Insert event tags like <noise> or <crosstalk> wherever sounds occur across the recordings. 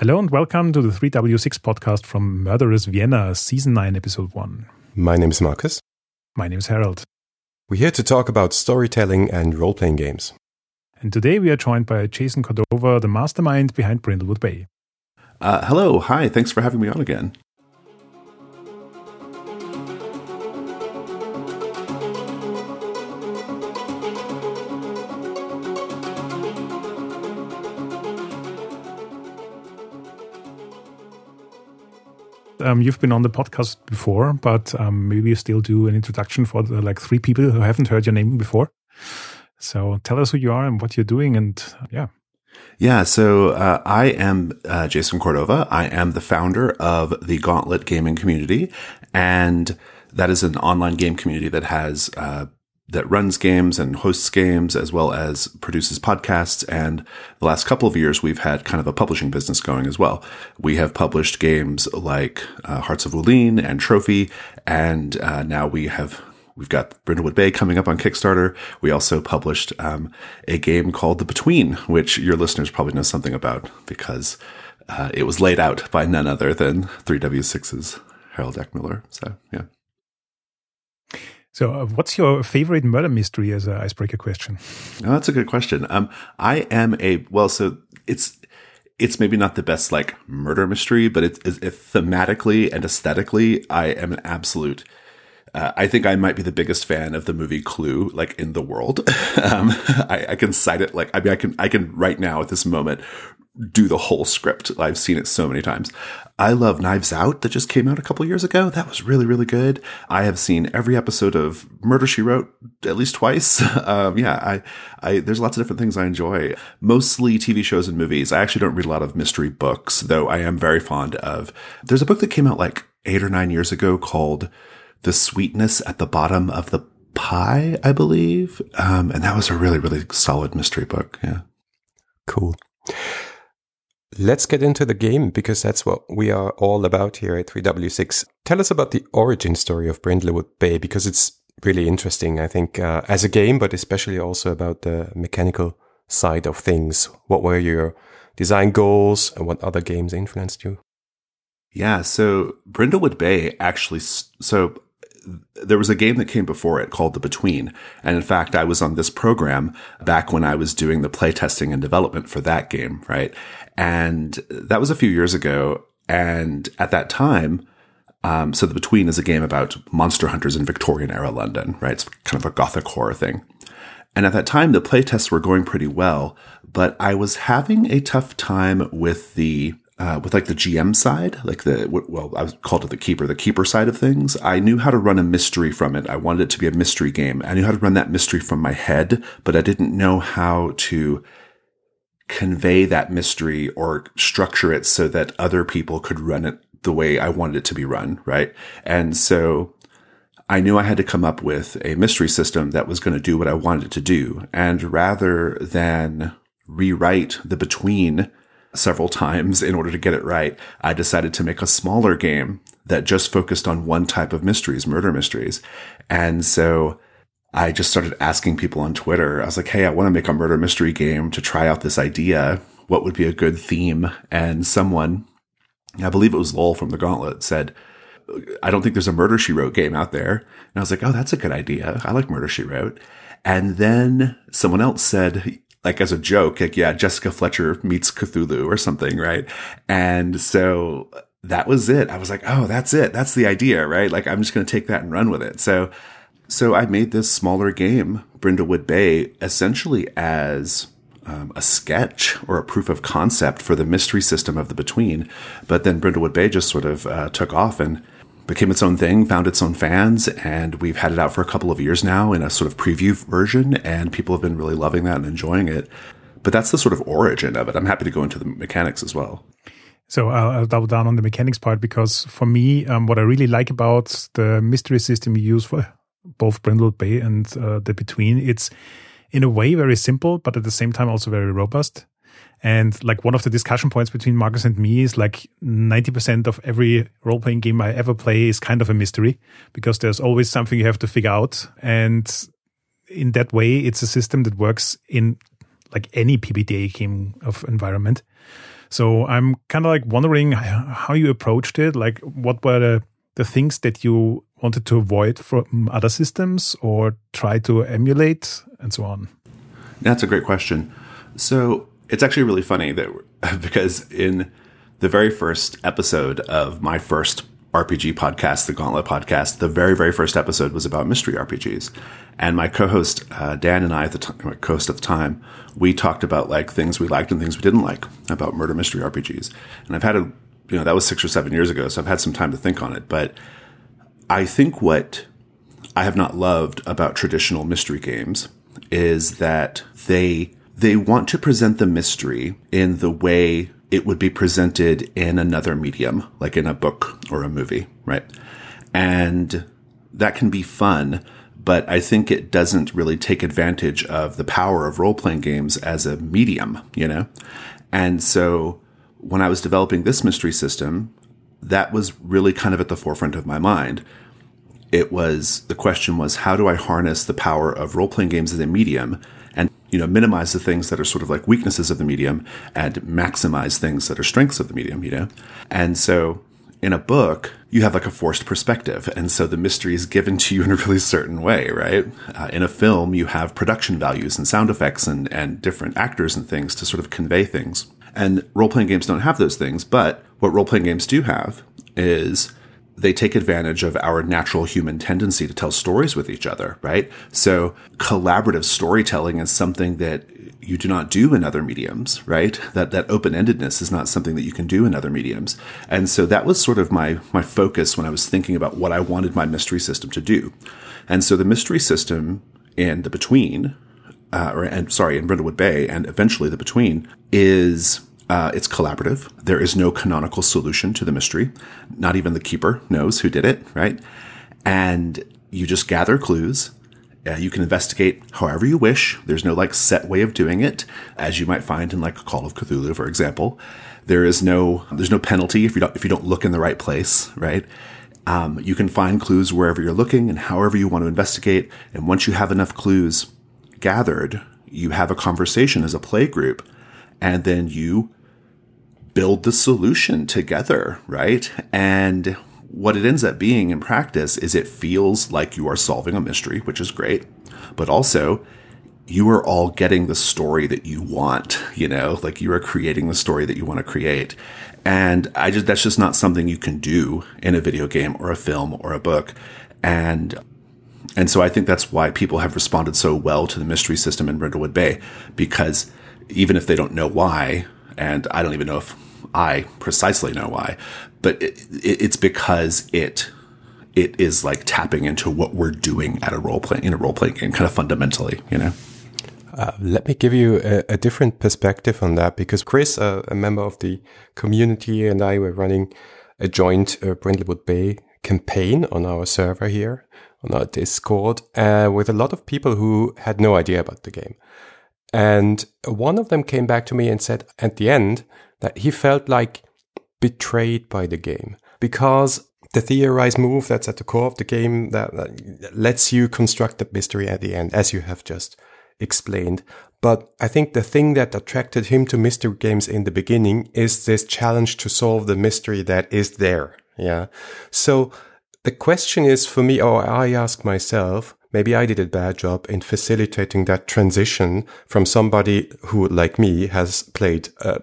Hello and welcome to the 3W6 podcast from Murderous Vienna, Season 9, Episode 1. My name is Marcus. My name is Harold. We're here to talk about storytelling and role playing games. And today we are joined by Jason Cordova, the mastermind behind Brindlewood Bay. Uh, hello, hi, thanks for having me on again. Um, you've been on the podcast before, but um, maybe you still do an introduction for the, like three people who haven't heard your name before. So tell us who you are and what you're doing, and yeah. Yeah, so uh, I am uh, Jason Cordova. I am the founder of the Gauntlet Gaming Community, and that is an online game community that has uh, that runs games and hosts games as well as produces podcasts. And the last couple of years, we've had kind of a publishing business going as well. We have published games like uh, Hearts of Wulin and Trophy, and uh, now we have we've got Brindlewood Bay coming up on Kickstarter. We also published um, a game called The Between, which your listeners probably know something about because uh, it was laid out by none other than 3W6's Harold Eckmiller. So yeah. So, uh, what's your favorite murder mystery as an icebreaker question? Oh, that's a good question. Um, I am a well, so it's it's maybe not the best like murder mystery, but it's, thematically and aesthetically, I am an absolute. Uh, I think I might be the biggest fan of the movie Clue, like in the world. <laughs> um, I, I, can cite it like I mean I can I can right now at this moment do the whole script. I've seen it so many times. I love Knives Out that just came out a couple years ago. That was really, really good. I have seen every episode of Murder She Wrote at least twice. <laughs> Um, yeah, I, I, there's lots of different things I enjoy. Mostly TV shows and movies. I actually don't read a lot of mystery books, though I am very fond of. There's a book that came out like eight or nine years ago called The Sweetness at the Bottom of the Pie, I believe. Um, and that was a really, really solid mystery book. Yeah. Cool. Let's get into the game because that's what we are all about here at 3W6. Tell us about the origin story of Brindlewood Bay because it's really interesting, I think, uh, as a game, but especially also about the mechanical side of things. What were your design goals and what other games influenced you? Yeah, so Brindlewood Bay actually, so there was a game that came before it called The Between. And in fact, I was on this program back when I was doing the playtesting and development for that game, right? And that was a few years ago. And at that time, um, so The Between is a game about monster hunters in Victorian era London, right? It's kind of a gothic horror thing. And at that time, the playtests were going pretty well, but I was having a tough time with the uh, with like the GM side, like the well, I called it the keeper, the keeper side of things. I knew how to run a mystery from it. I wanted it to be a mystery game. I knew how to run that mystery from my head, but I didn't know how to convey that mystery or structure it so that other people could run it the way I wanted it to be run, right? And so I knew I had to come up with a mystery system that was going to do what I wanted it to do. And rather than rewrite the between several times in order to get it right, I decided to make a smaller game that just focused on one type of mysteries, murder mysteries. And so I just started asking people on Twitter. I was like, Hey, I want to make a murder mystery game to try out this idea. What would be a good theme? And someone, I believe it was Lowell from the Gauntlet said, I don't think there's a murder she wrote game out there. And I was like, Oh, that's a good idea. I like murder she wrote. And then someone else said, like as a joke, like, yeah, Jessica Fletcher meets Cthulhu or something, right? And so that was it. I was like, oh, that's it. That's the idea, right? Like, I'm just going to take that and run with it. So, so I made this smaller game, Brindlewood Bay, essentially as um, a sketch or a proof of concept for the mystery system of the Between. But then Brindlewood Bay just sort of uh, took off and became its own thing, found its own fans, and we've had it out for a couple of years now in a sort of preview version, and people have been really loving that and enjoying it. But that's the sort of origin of it. I'm happy to go into the mechanics as well. So I'll, I'll double down on the mechanics part because for me, um, what I really like about the mystery system you use for both Brindlewood Bay and uh, the Between, it's in a way very simple, but at the same time also very robust. And like one of the discussion points between Marcus and me is like 90% of every role playing game I ever play is kind of a mystery because there's always something you have to figure out. And in that way, it's a system that works in like any PBTA game of environment. So I'm kind of like wondering how you approached it. Like, what were the, the things that you wanted to avoid from other systems or try to emulate and so on? That's a great question. So it's actually really funny that <laughs> because in the very first episode of my first RPG podcast, the Gauntlet podcast, the very, very first episode was about mystery RPGs. And my co-host, uh, Dan and I at the time, co-host at the time, we talked about like things we liked and things we didn't like about murder mystery RPGs. And I've had a, you know, that was six or seven years ago. So I've had some time to think on it, but I think what I have not loved about traditional mystery games is that they, they want to present the mystery in the way it would be presented in another medium, like in a book or a movie, right? And that can be fun, but I think it doesn't really take advantage of the power of role playing games as a medium, you know? And so when I was developing this mystery system, that was really kind of at the forefront of my mind. It was the question was, how do I harness the power of role playing games as a medium you know, minimize the things that are sort of like weaknesses of the medium and maximize things that are strengths of the medium, you know? And so in a book, you have like a forced perspective. And so the mystery is given to you in a really certain way, right? Uh, in a film, you have production values and sound effects and, and different actors and things to sort of convey things. And role playing games don't have those things. But what role playing games do have is they take advantage of our natural human tendency to tell stories with each other, right? So collaborative storytelling is something that you do not do in other mediums, right? That that open-endedness is not something that you can do in other mediums. And so that was sort of my my focus when I was thinking about what I wanted my mystery system to do. And so the mystery system in the between uh, or and sorry, in Brindlewood Bay and eventually the between is uh, it's collaborative. There is no canonical solution to the mystery. Not even the keeper knows who did it, right? And you just gather clues. Uh, you can investigate however you wish. There's no like set way of doing it, as you might find in like a Call of Cthulhu, for example. There is no there's no penalty if you don't if you don't look in the right place, right? Um, you can find clues wherever you're looking and however you want to investigate. And once you have enough clues gathered, you have a conversation as a play group, and then you build the solution together, right? And what it ends up being in practice is it feels like you are solving a mystery, which is great, but also you are all getting the story that you want, you know, like you are creating the story that you want to create. And I just, that's just not something you can do in a video game or a film or a book. And and so I think that's why people have responded so well to the mystery system in Brindlewood Bay, because even if they don't know why, and I don't even know if I precisely know why, but it, it, it's because it it is like tapping into what we're doing at a role play in a role playing game, kind of fundamentally, you know. Uh, let me give you a, a, different perspective on that because Chris, uh, a member of the community, and I were running a joint uh, Brindlewood Bay campaign on our server here on our Discord uh, with a lot of people who had no idea about the game. And one of them came back to me and said at the end that he felt like betrayed by the game because the theorize move that's at the core of the game that, that lets you construct the mystery at the end, as you have just explained. But I think the thing that attracted him to mystery games in the beginning is this challenge to solve the mystery that is there. Yeah. So the question is for me, or I ask myself, maybe I did a bad job in facilitating that transition from somebody who, like me, has played uh,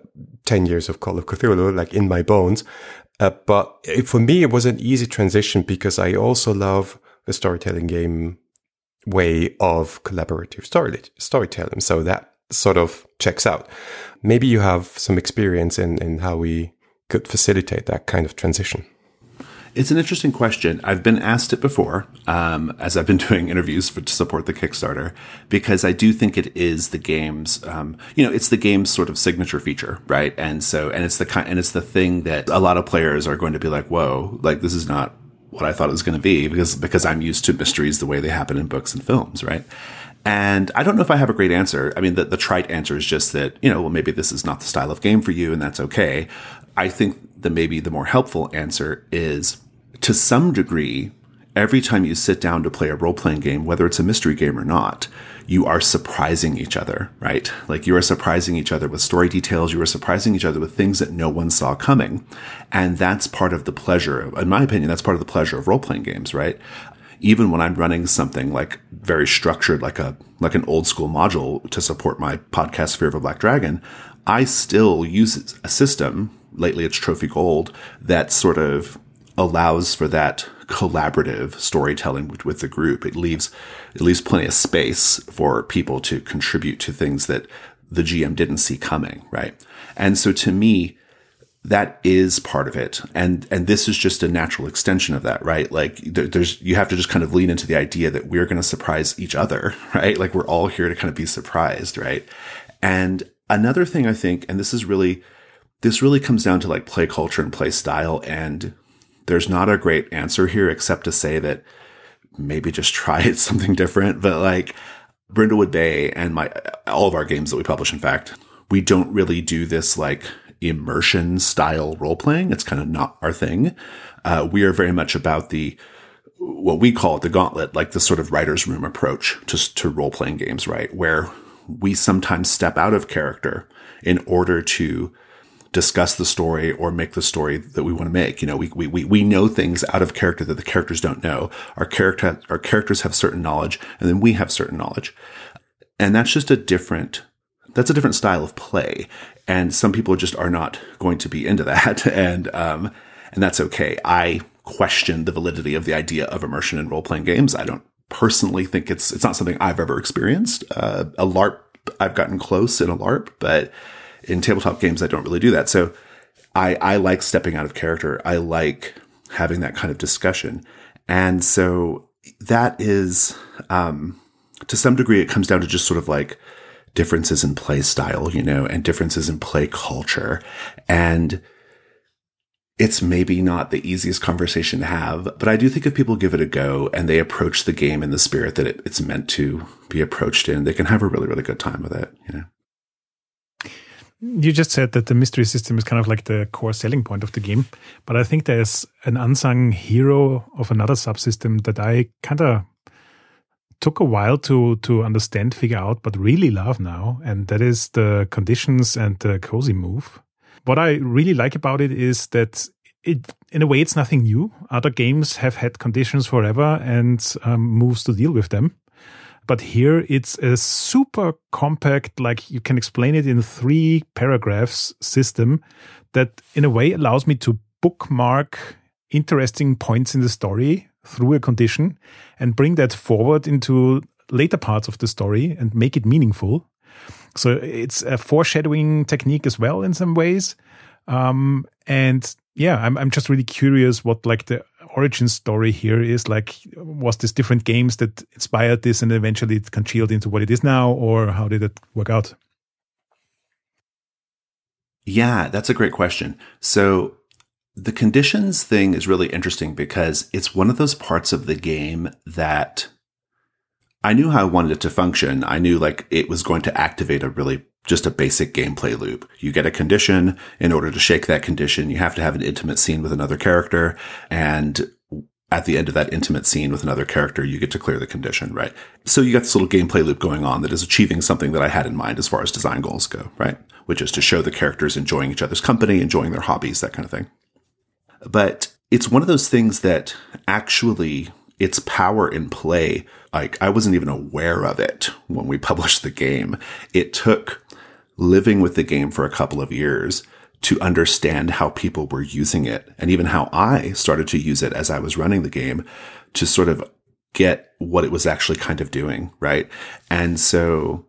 10 years of Call of Cthulhu, like in my bones. Uh, but it, for me, it was an easy transition because I also love the storytelling game way of collaborative story, storytelling. So that sort of checks out. Maybe you have some experience in, in how we could facilitate that kind of transition. It's an interesting question. I've been asked it before um, as I've been <laughs> doing interviews for, to support the Kickstarter because I do think it is the game's, um, you know, it's the game's sort of signature feature, right? And so, and it's the kind, and it's the thing that a lot of players are going to be like, "Whoa, like this is not what I thought it was going to be," because because I'm used to mysteries the way they happen in books and films, right? And I don't know if I have a great answer. I mean, the, the trite answer is just that, you know, well, maybe this is not the style of game for you and that's okay. I think the maybe the more helpful answer is to some degree, every time you sit down to play a role playing game, whether it's a mystery game or not, you are surprising each other, right? Like you are surprising each other with story details. You are surprising each other with things that no one saw coming. And that's part of the pleasure, in my opinion, that's part of the pleasure of role playing games, right? Even when I'm running something like very structured, like a, like an old school module to support my podcast, Fear of a Black Dragon, I still use a system. Lately it's Trophy Gold that sort of allows for that collaborative storytelling with, with, the group. It leaves it leaves plenty of space for people to contribute to things that the GM didn't see coming, right? And so to me, that is part of it, and and this is just a natural extension of that, right? Like there, there's you have to just kind of lean into the idea that we're going to surprise each other, <laughs> right? Like we're all here to kind of be surprised, right? And another thing I think, and this is really this really comes down to like play culture and play style and there's not a great answer here except to say that maybe just <laughs> try something different. But like Brindlewood Bay and my all of our games that we publish, in fact, we don't really do this like immersion style role playing. It's kind of not our thing. Uh, we are very much about the what we call it the gauntlet, like the sort of writer's room approach to, to role playing games, right? Where we sometimes step out of character in order to discuss the story or make the story that we want to make. You know, we, we, we know things out of character that the characters don't know. Our character, our characters have certain knowledge and then we have certain knowledge. And that's just a different, that's a different style of play. And some people just are not going to be into that. <laughs> And, um, and that's okay. I question the validity of the idea of immersion in role playing games. I don't personally think it's, it's not something I've ever experienced. Uh, a LARP, I've gotten close in a LARP, but in tabletop games, I don't really do that. So I, I like stepping out of character. I like having that kind of discussion. And so that is, um, to some degree, it comes down to just sort of like differences in play style, you know, and differences in play culture. And it's maybe not the easiest conversation to have, but I do think if people give it a go and they approach the game in the spirit that it, it's meant to be approached in, they can have a really, really good time with it, you know. You just said that the mystery system is kind of like the core selling point of the game, but I think there's an unsung hero of another subsystem that I kind of took a while to to understand, figure out, but really love now, and that is the conditions and the cozy move. What I really like about it is that it, in a way, it's nothing new. Other games have had conditions forever and um, moves to deal with them. But here it's a super compact, like you can explain it in three paragraphs system that in a way allows me to bookmark interesting points in the story through a condition and bring that forward into later parts of the story and make it meaningful. So it's a foreshadowing technique as well in some ways. Um, and yeah, I'm I'm just really curious what like the origin story here is. Like, was this different games that inspired this, and eventually it congealed into what it is now, or how did it work out? Yeah, that's a great question. So the conditions thing is really interesting because it's one of those parts of the game that I knew how I wanted it to function. I knew like it was going to activate a really just a basic gameplay loop. You get a condition. In order to shake that condition, you have to have an intimate scene with another character. And at the end of that intimate scene with another character, you get to clear the condition, right? So you got this little gameplay loop going on that is achieving something that I had in mind as far as design goals go, right? Which is to show the characters enjoying each other's company, enjoying their hobbies, that kind of thing. But it's one of those things that actually its power in play, like I wasn't even aware of it when we <laughs> published the game. It took living with the game for a couple of years to understand how people were using it and even how I started to use it as I was running the game to sort of get what it was actually kind of doing. Right. And so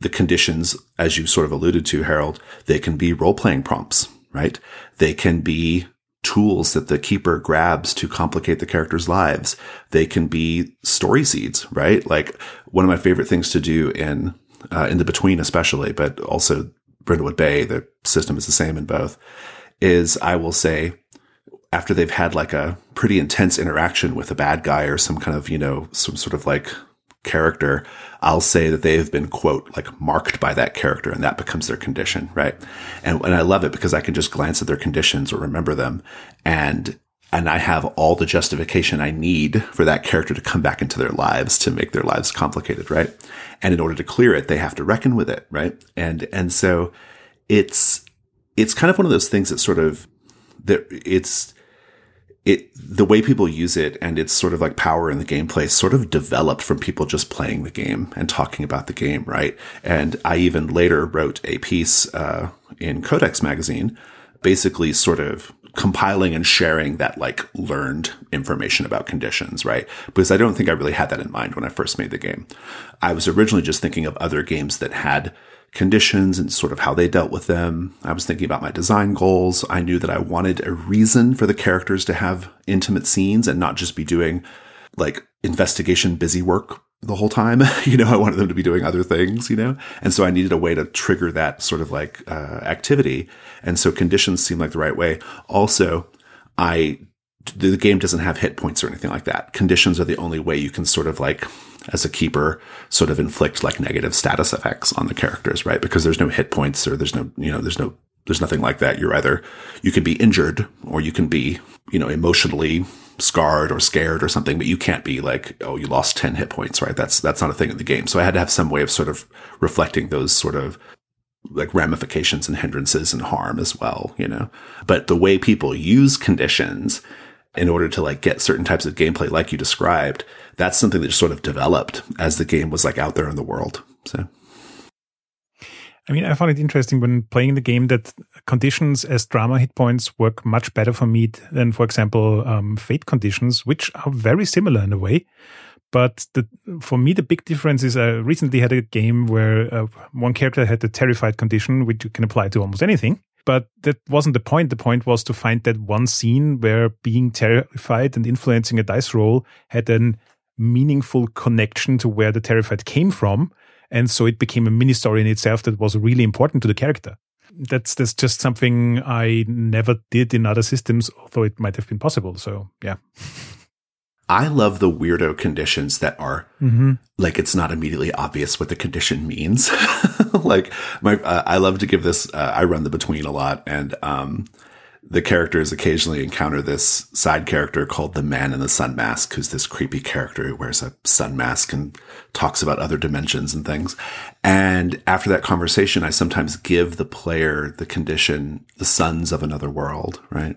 the conditions, as you sort of alluded to, Harold, they can be role playing prompts, right? They can be tools that the keeper grabs to complicate the characters' lives. They can be story seeds, right? Like one of my favorite things to do in uh, in the between, especially, but also Brindlewood Bay, the system is the same in both, is I will say, after they've had like a pretty intense interaction with a bad guy or some kind of, you know, some sort of like character, I'll say that they have been, quote, like marked by that character and that becomes their condition, right? And, and I love it because I can just glance at their conditions or remember them. And and I have all the justification I need for that character to come back into their lives to make their lives complicated, right? And in order to clear it, they have to reckon with it, right? And and so it's it's kind of one of those things that sort of that it's it the way people use it and it's sort of like power in the gameplay sort of developed from people just playing the game and talking about the game, right? And I even later wrote a piece uh, in Codex magazine, basically sort of compiling and sharing that like learned information about conditions, right? Because I don't think I really had that in mind when I first made the game. I was originally just thinking of other games that had conditions and sort of how they dealt with them. I was thinking about my design goals. I knew that I wanted a reason for the characters to have intimate scenes and not just be doing like investigation busy work the whole time. <laughs> you know, I wanted them to be doing other things, you know? And so I needed a way to trigger that sort of like uh, activity. And so conditions seemed like the right way. Also, I the game doesn't have hit points or anything like that. Conditions are the only way you can sort of like as a keeper sort of inflict like negative status effects on the characters, right? Because there's no hit points or there's no, you know, there's no, there's nothing like that. You're either, you can be injured or you can be, you know, emotionally scarred or scared or something, but you can't be like, oh, you lost 10 hit points, right? That's, that's not a thing in the game. So I had to have some way of sort of reflecting those sort of like ramifications and hindrances and harm as well, you know? But the way people use conditions in order to like get certain types of gameplay like you described, that's something that just sort of developed as the game was like out there in the world. So I mean, I found it interesting when playing the game that conditions as drama hit points work much better for me than, for example, um, fate conditions, which are very similar in a way. But the, for me, the big difference is I recently had a game where uh, one character had the terrified condition, which you can apply to almost anything. But that wasn't the point. The point was to find that one scene where being terrified and influencing a dice roll had a meaningful connection to where the terrified came from. And so it became a mini story in itself that was really important to the character. That's that's just something I never did in other systems, although it might have been possible. So yeah. <laughs> I love the weirdo conditions that are mm-hmm. like it's not immediately obvious what the condition means. <laughs> like my, uh, I love to give this. Uh, I run the between a lot, and um, the characters occasionally encounter this side character called the Man in the Sun Mask, who's this creepy character who wears a sun mask and talks about other dimensions and things. And after that conversation, I sometimes give the player the condition, the sons of another world, right?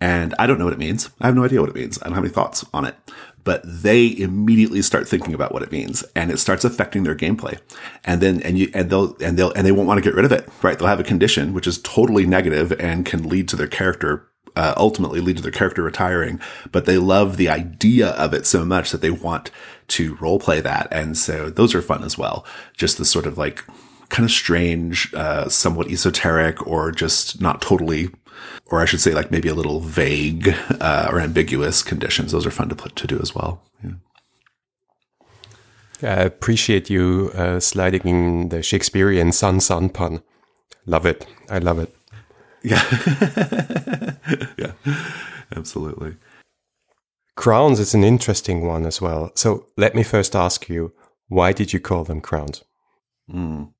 And I don't know what it means. I have no idea what it means. I don't have any thoughts on it. But they immediately start thinking about what it means and it starts affecting their gameplay. And then, and you, and they'll, and they'll, and they won't want to get rid of it, right? They'll have a condition which is totally negative and can lead to their character uh, ultimately lead to their character retiring, but they love the idea of it so much that they want to role play that. And so those are fun as well. Just the sort of like kind of strange, uh, somewhat esoteric or just not totally or I should say, like maybe a little vague uh, or ambiguous conditions. Those are fun to put to do as well. Yeah. I appreciate you uh, sliding in the Shakespearean sun sun pun. Love it. I love it. Yeah. <laughs> yeah. Absolutely. Crowns is an interesting one as well. So let me first ask you, why did you call them crowns? Mm.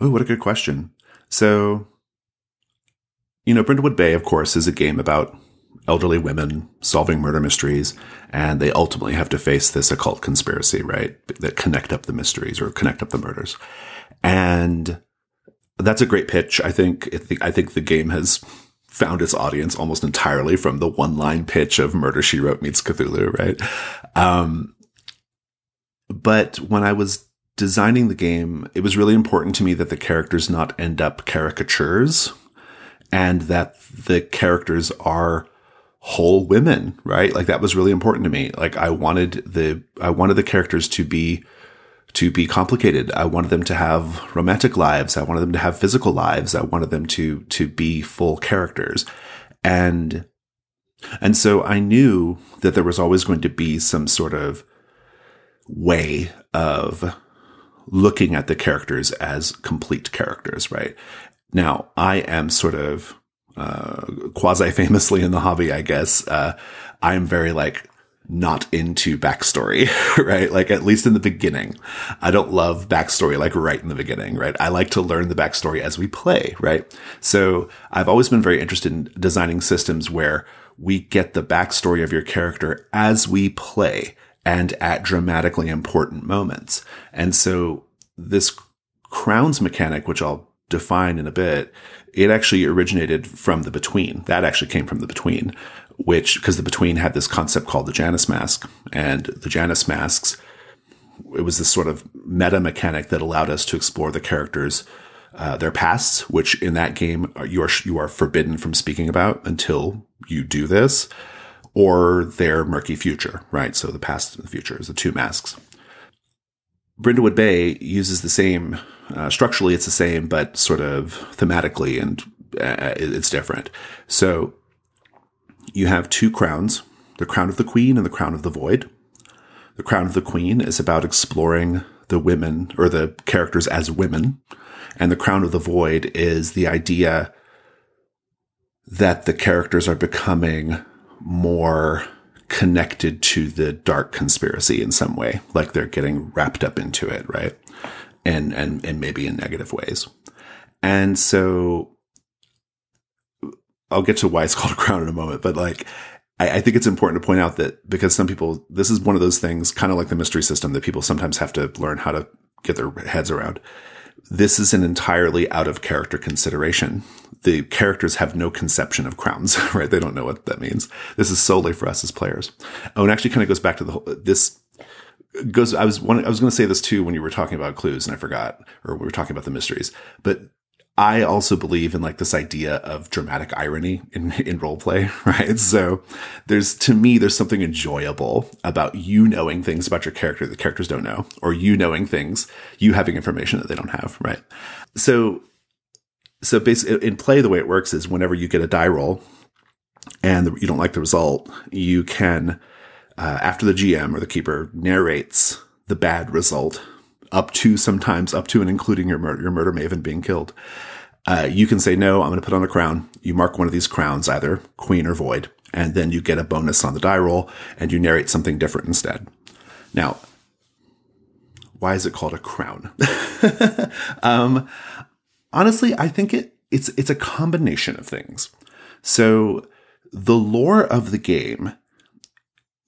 Oh, what a good question. So you know, Brindlewood Bay, of course, is a game about elderly women solving murder mysteries, and they ultimately have to face this occult conspiracy, right? That connect up the mysteries or connect up the murders. And that's a great pitch. I think, I think the game has found its audience almost entirely from the one line pitch of Murder She Wrote meets Cthulhu, right? Um, but when I was designing the game, it was really important to me that the characters not end up caricatures and that the characters are whole women, right? Like that was really important to me. Like I wanted the, I wanted the characters to be, to be complicated. I wanted them to have romantic lives. I wanted them to have physical lives. I wanted them to, to be full characters. And, and so I knew that there was always going to be some sort of way of looking at the characters as complete characters, right? Now, I am sort of uh, quasi famously in the hobby, I guess. Uh, I'm very like not into backstory, <laughs> right? Like at least in the beginning. I don't love backstory like right in the beginning, right? I like to learn the backstory as we play, right? So I've always been very interested in designing systems where we get the backstory of your character as we play and at dramatically important moments. And so this crowns mechanic, which I'll define in a bit, it actually originated from the between. That actually came from the between, which, because the between had this concept called the Janus mask and the Janus masks. It was this sort of meta mechanic that allowed us to explore the characters, uh, their pasts, which in that game you are, you are forbidden from speaking about until you do this or their murky future, right? So the past and the future is the two masks. Brindlewood Bay uses the same, uh, structurally it's the same, but sort of thematically and uh, it's different. So you have two crowns, the crown of the queen and the crown of the void. The crown of the queen is about exploring the women or the characters as women. And the crown of the void is the idea that the characters are becoming more connected to the dark conspiracy in some way, like they're getting wrapped up into it, right? And and and maybe in negative ways. And so I'll get to why it's <laughs> called a crown in a moment, but like I, I think it's important to point out that because some people this is one of those things, kind of like the mystery system, that people sometimes have to learn how to get their heads around. This is an entirely out of character consideration the characters have no conception of crowns, <laughs> right? They don't know what that means. This is solely for us as players. Oh, and actually kind of goes back to the whole, this goes, I was one, I was going to say this too when you were talking about clues and I forgot, or we were talking about the mysteries, but I also believe in like this idea of dramatic irony in, <laughs> in role play, <laughs> right? So there's, to me, there's something enjoyable about you knowing things about your character that the characters don't know, or you knowing things, you having information that they don't have, right? So so basically in play the way it works is whenever you get a die roll and you don't like the result you can uh, after the gm or the keeper narrates the bad result up to sometimes up to and including your murder, your murder maven being killed uh, you can say no i'm going to put on a crown. You mark one of these crowns either queen or void and then you get a bonus on the die roll and you narrate something different instead. Now why is it called a crown? <laughs> Um, honestly, I think it it's it's a combination of things. So the lore of the game,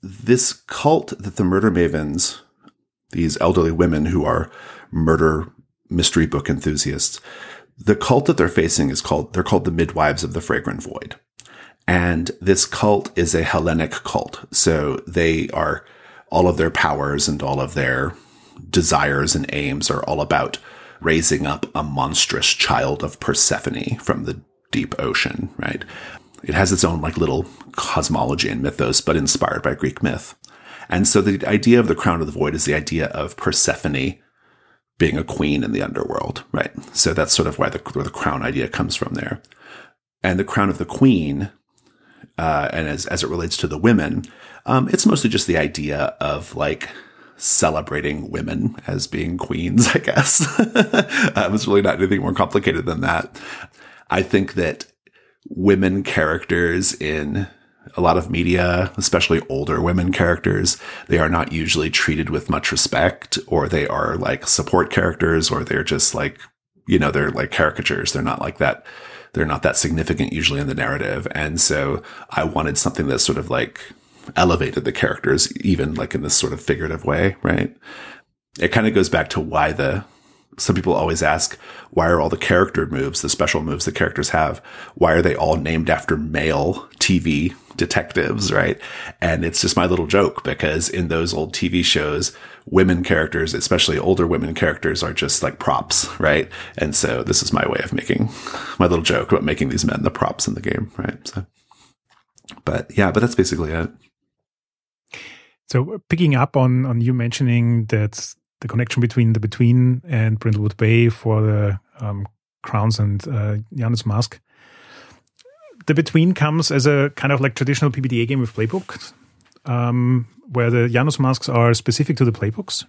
this cult that the murder mavens, these elderly women who are murder mystery book enthusiasts, the cult that they're facing is called they're called the midwives of the fragrant void. And this cult is a Hellenic cult. So they are all of their powers and all of their desires and aims are all about raising up a monstrous child of Persephone from the deep ocean, right? It has its own like little cosmology and mythos, but inspired by Greek myth. And so the idea of the crown of the void is the idea of Persephone being a queen in the underworld, right? So that's sort of why the, where the crown idea comes from there. And the crown of the queen, uh, and as, as it relates to the women, um, it's mostly just the idea of like celebrating women as being queens, <laughs> I guess. <laughs> um, it's really not anything more complicated than that. I think that women characters in a lot of media, especially older women characters, they are not usually treated with much respect or they are like support characters or they're just like, you know, they're like caricatures. They're not like that. They're not that significant usually in the narrative. And so I wanted something that sort of like elevated the characters, even like in this sort of figurative way, right? It kind of goes back to why the some people always ask, why are all the character moves, the special moves the characters have, why are they all named after male TV detectives, right? And it's just my little joke because in those old TV shows, women characters, especially older women characters, are just like props, right? And so this is my way of making my little joke about making these men the props in the game, right? So, but yeah, but that's basically it. So picking up on on you mentioning that the connection between the Between and Brindlewood Bay for the um, crowns and uh, Janus Mask, the Between comes as a kind of like traditional PBTA game with playbooks, um, where the Janus masks are specific to the playbooks.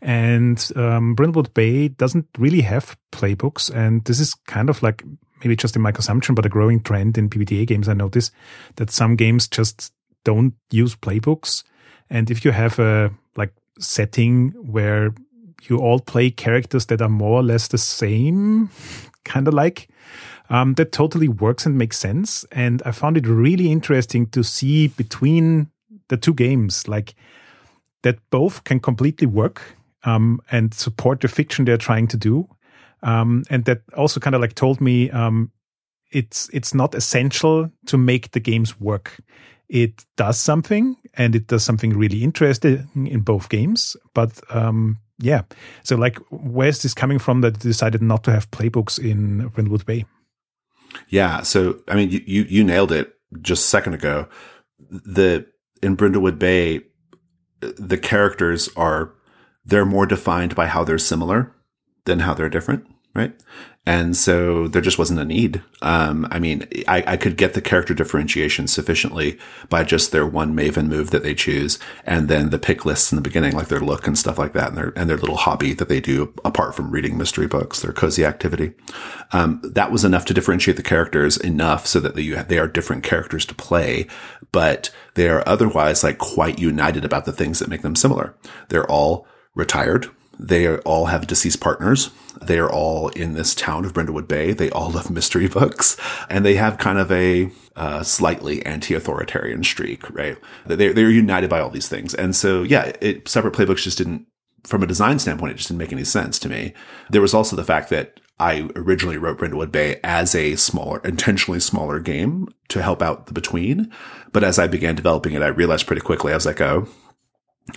And um, Brindlewood Bay doesn't really have playbooks. And this is kind of like maybe just in my consumption, but a growing trend in PBTA games. I notice that some games just don't use playbooks and if you have a setting where you all play characters that are more or less the same, kind of like, um, that totally works and makes sense. And I found it really interesting to see between the two games, like that both can completely work um, and support the fiction they're trying to do. Um, and that also kind of like told me um, it's it's not essential to make the games work. It does something, and it does something really interesting in both games. But um, yeah, so like, where's this coming from that decided not to have playbooks in Brindlewood Bay? Yeah, so I mean, you you nailed it just a second ago. The in Brindlewood Bay, the characters are they're more defined by how they're similar than how they're different, right? And so there just wasn't a need. Um, I mean, I, I, could get the character differentiation sufficiently by just their one Maven move that they choose, and then the pick lists in the beginning, like their look and stuff like that, and their and their little hobby that they do apart from reading mystery books, their cozy activity. Um, that was enough to differentiate the characters enough so that they, they are different characters to play, but they are otherwise like quite united about the things that make them similar. They're all retired they all have deceased partners. They are all in this town of Brindlewood Bay. They all love mystery books and they have kind of a uh, slightly anti-authoritarian streak, right? They're, they're united by all these things. And so, yeah, it, separate playbooks just didn't, from a design standpoint, it just didn't make any sense to me. There was also the fact that I originally wrote Brindlewood Bay as a smaller, intentionally smaller game to help out the between. But as I began developing it, I realized pretty quickly, I was like, oh,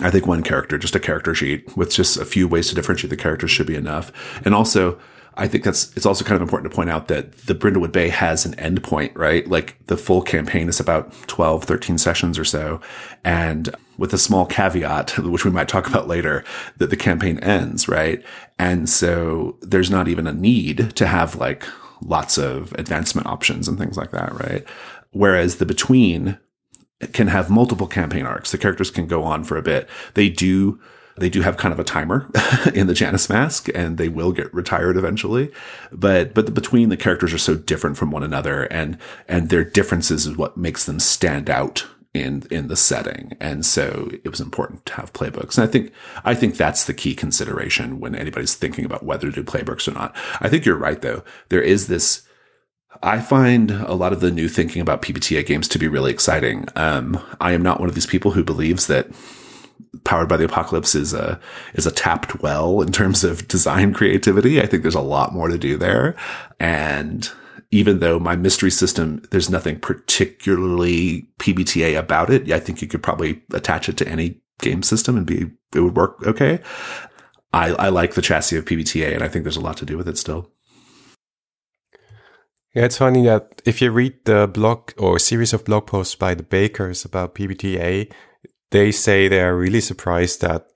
I think one character, just a character sheet with just a few ways to differentiate the characters should be enough. And also, I think that's, it's also kind of important to point out that the Brindlewood Bay has an endpoint, right? Like the full campaign is about 12, 13 sessions or so. And with a small caveat, <laughs> which we might talk about later, that the campaign ends, right? And so there's not even a need to have like lots of advancement options and things like that, right? Whereas the between can have multiple campaign arcs. The characters can go on for a bit. They do they do have kind of a timer <laughs> in the Janus mask and they will get retired eventually. But, but the, between the characters are so different from one another and, and their differences is what makes them stand out in, in the setting. And so it was important to have playbooks. And I think, I think that's the key consideration when anybody's thinking about whether to do playbooks or not. I think you're right though. There is this, I find a lot of the new thinking about PBTA games to be really exciting. Um, I am not one of these people who believes that Powered by the Apocalypse is a is a tapped well in terms of design creativity. I think there's a lot more to do there, and even though my mystery system, there's nothing particularly PBTA about it. I think you could probably attach it to any game system and be it would work okay. I, I like the chassis of PBTA, and I think there's a lot to do with it still. Yeah, it's funny that if you read the blog or series of blog posts by the bakers about PBTA, they say they are really surprised that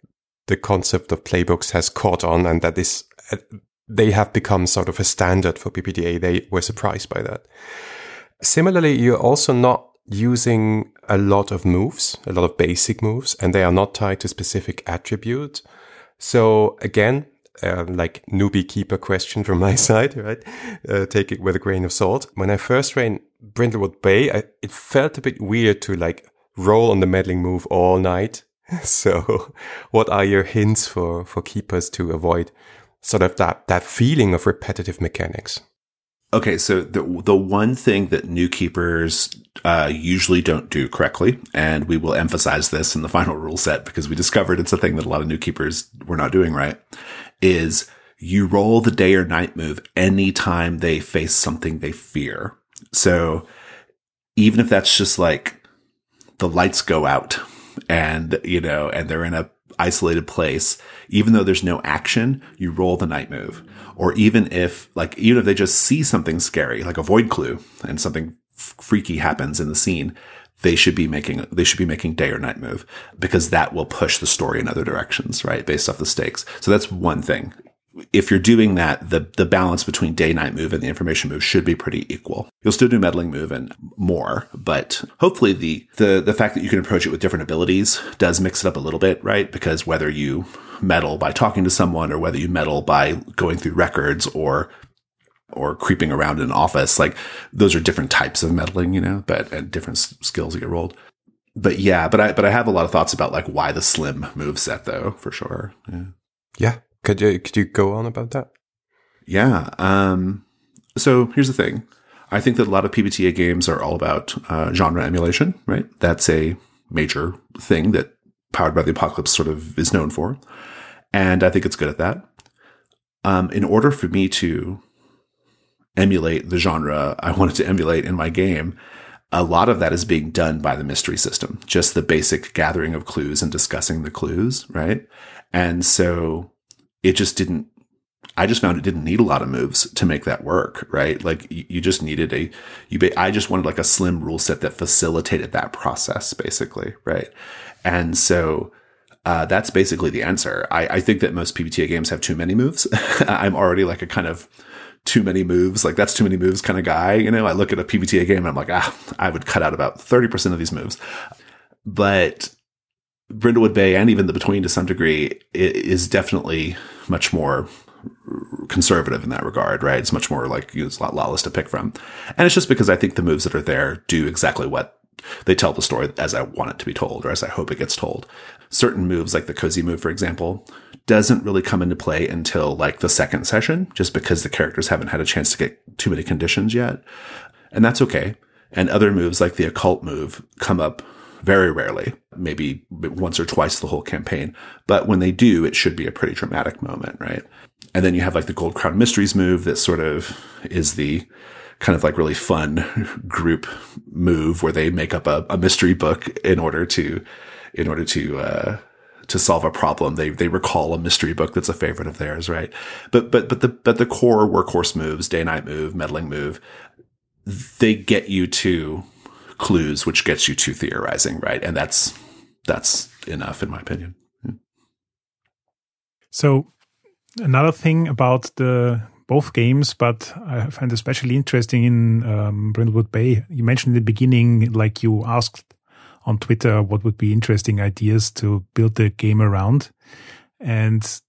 the concept of playbooks has caught on and that this uh, they have become sort of a standard for PBTA. They were surprised by that. Similarly, you're also not using a lot of moves, a lot of basic moves, and they are not tied to specific attributes. So again, um, like newbie keeper question from <laughs> my side, right? Uh, take it with a grain of salt. When I first ran Brindlewood Bay, I, it felt a bit weird to like roll on the meddling move all night. <laughs> so what are your hints for, for keepers to avoid sort of that, that feeling of repetitive mechanics? Okay, so the the one thing that new keepers uh, usually don't do correctly, and we will emphasize this in the <laughs> final rule set because we discovered it's a thing that a lot of new keepers were not doing right, is you roll the day or night move anytime they face something they fear. So even if that's just like the lights go out and, you know, and they're in a isolated place, even though there's no action, you roll the night move. Or even if, like, even if they just see something scary, like a void clue and something freaky happens in the scene, they should be making they should be making day or night move because that will push the story in other directions, right? Based off the stakes. So that's one thing. If you're doing that, the the balance between day night move and the information move should be pretty equal. You'll still do meddling move and more, but hopefully the the the fact that you can approach it with different abilities does mix it up a little bit, right? Because whether you meddle by talking to someone or whether you meddle by going through records or or creeping around in an office. Like those are different types of meddling, you know, but and different s- skills get rolled. But yeah, but I but I have a lot of thoughts about like why the slim move set though, for sure. Yeah. Yeah. Could you could you go on about that? Yeah. Um So here's the thing. I think that a lot of PBTA games are all about uh, genre emulation, right? That's a major thing that Powered by the Apocalypse sort of is known for. And I think it's good at that. Um, in order for me to emulate the genre I wanted to emulate in my game, a lot of that is being done by the mystery system, just the basic gathering of clues and discussing the clues, right? And so it just didn't, I just found it didn't need a lot of moves to make that work, right? Like you, just needed a, you, I just wanted like a slim rule set that facilitated that process basically, right? And so, uh, that's basically the answer. I, I think that most PBTA games have too many moves. <laughs> I'm already like a kind of, too many moves, like that's too many moves kind of guy. You know, I look at a PBTA game and I'm like, ah, I would cut out about 30% of these moves. But Brindlewood Bay and even the Between to some degree is definitely much more conservative in that regard, right? It's much more like you know, a lot, lot less to pick from. And it's just because I think the moves that are there do exactly what they tell the story as I want it to be told or as I hope it gets told. Certain moves, like the cozy move, for example, doesn't really come into play until like the second session, just because the characters haven't had a chance to get too many conditions yet. And that's okay. And other moves like the occult move come up very rarely, maybe once or twice the whole campaign. But when they do, it should be a pretty dramatic moment, right? And then you have like the Gold Crown Mysteries move that sort of is the kind of like really fun <laughs> group move where they make up a, a mystery book in order to, in order to, uh, to solve a problem. They they recall a mystery book that's a favorite of theirs, right? But but but the but the core workhorse moves, day night move, meddling move, they get you to clues, which gets you to theorizing, right? And that's that's enough, in my opinion. Yeah. So another thing about the both games, but I find especially interesting in um, Brindlewood Bay. You mentioned in the beginning, like you asked on Twitter what would be interesting ideas to build the game around. And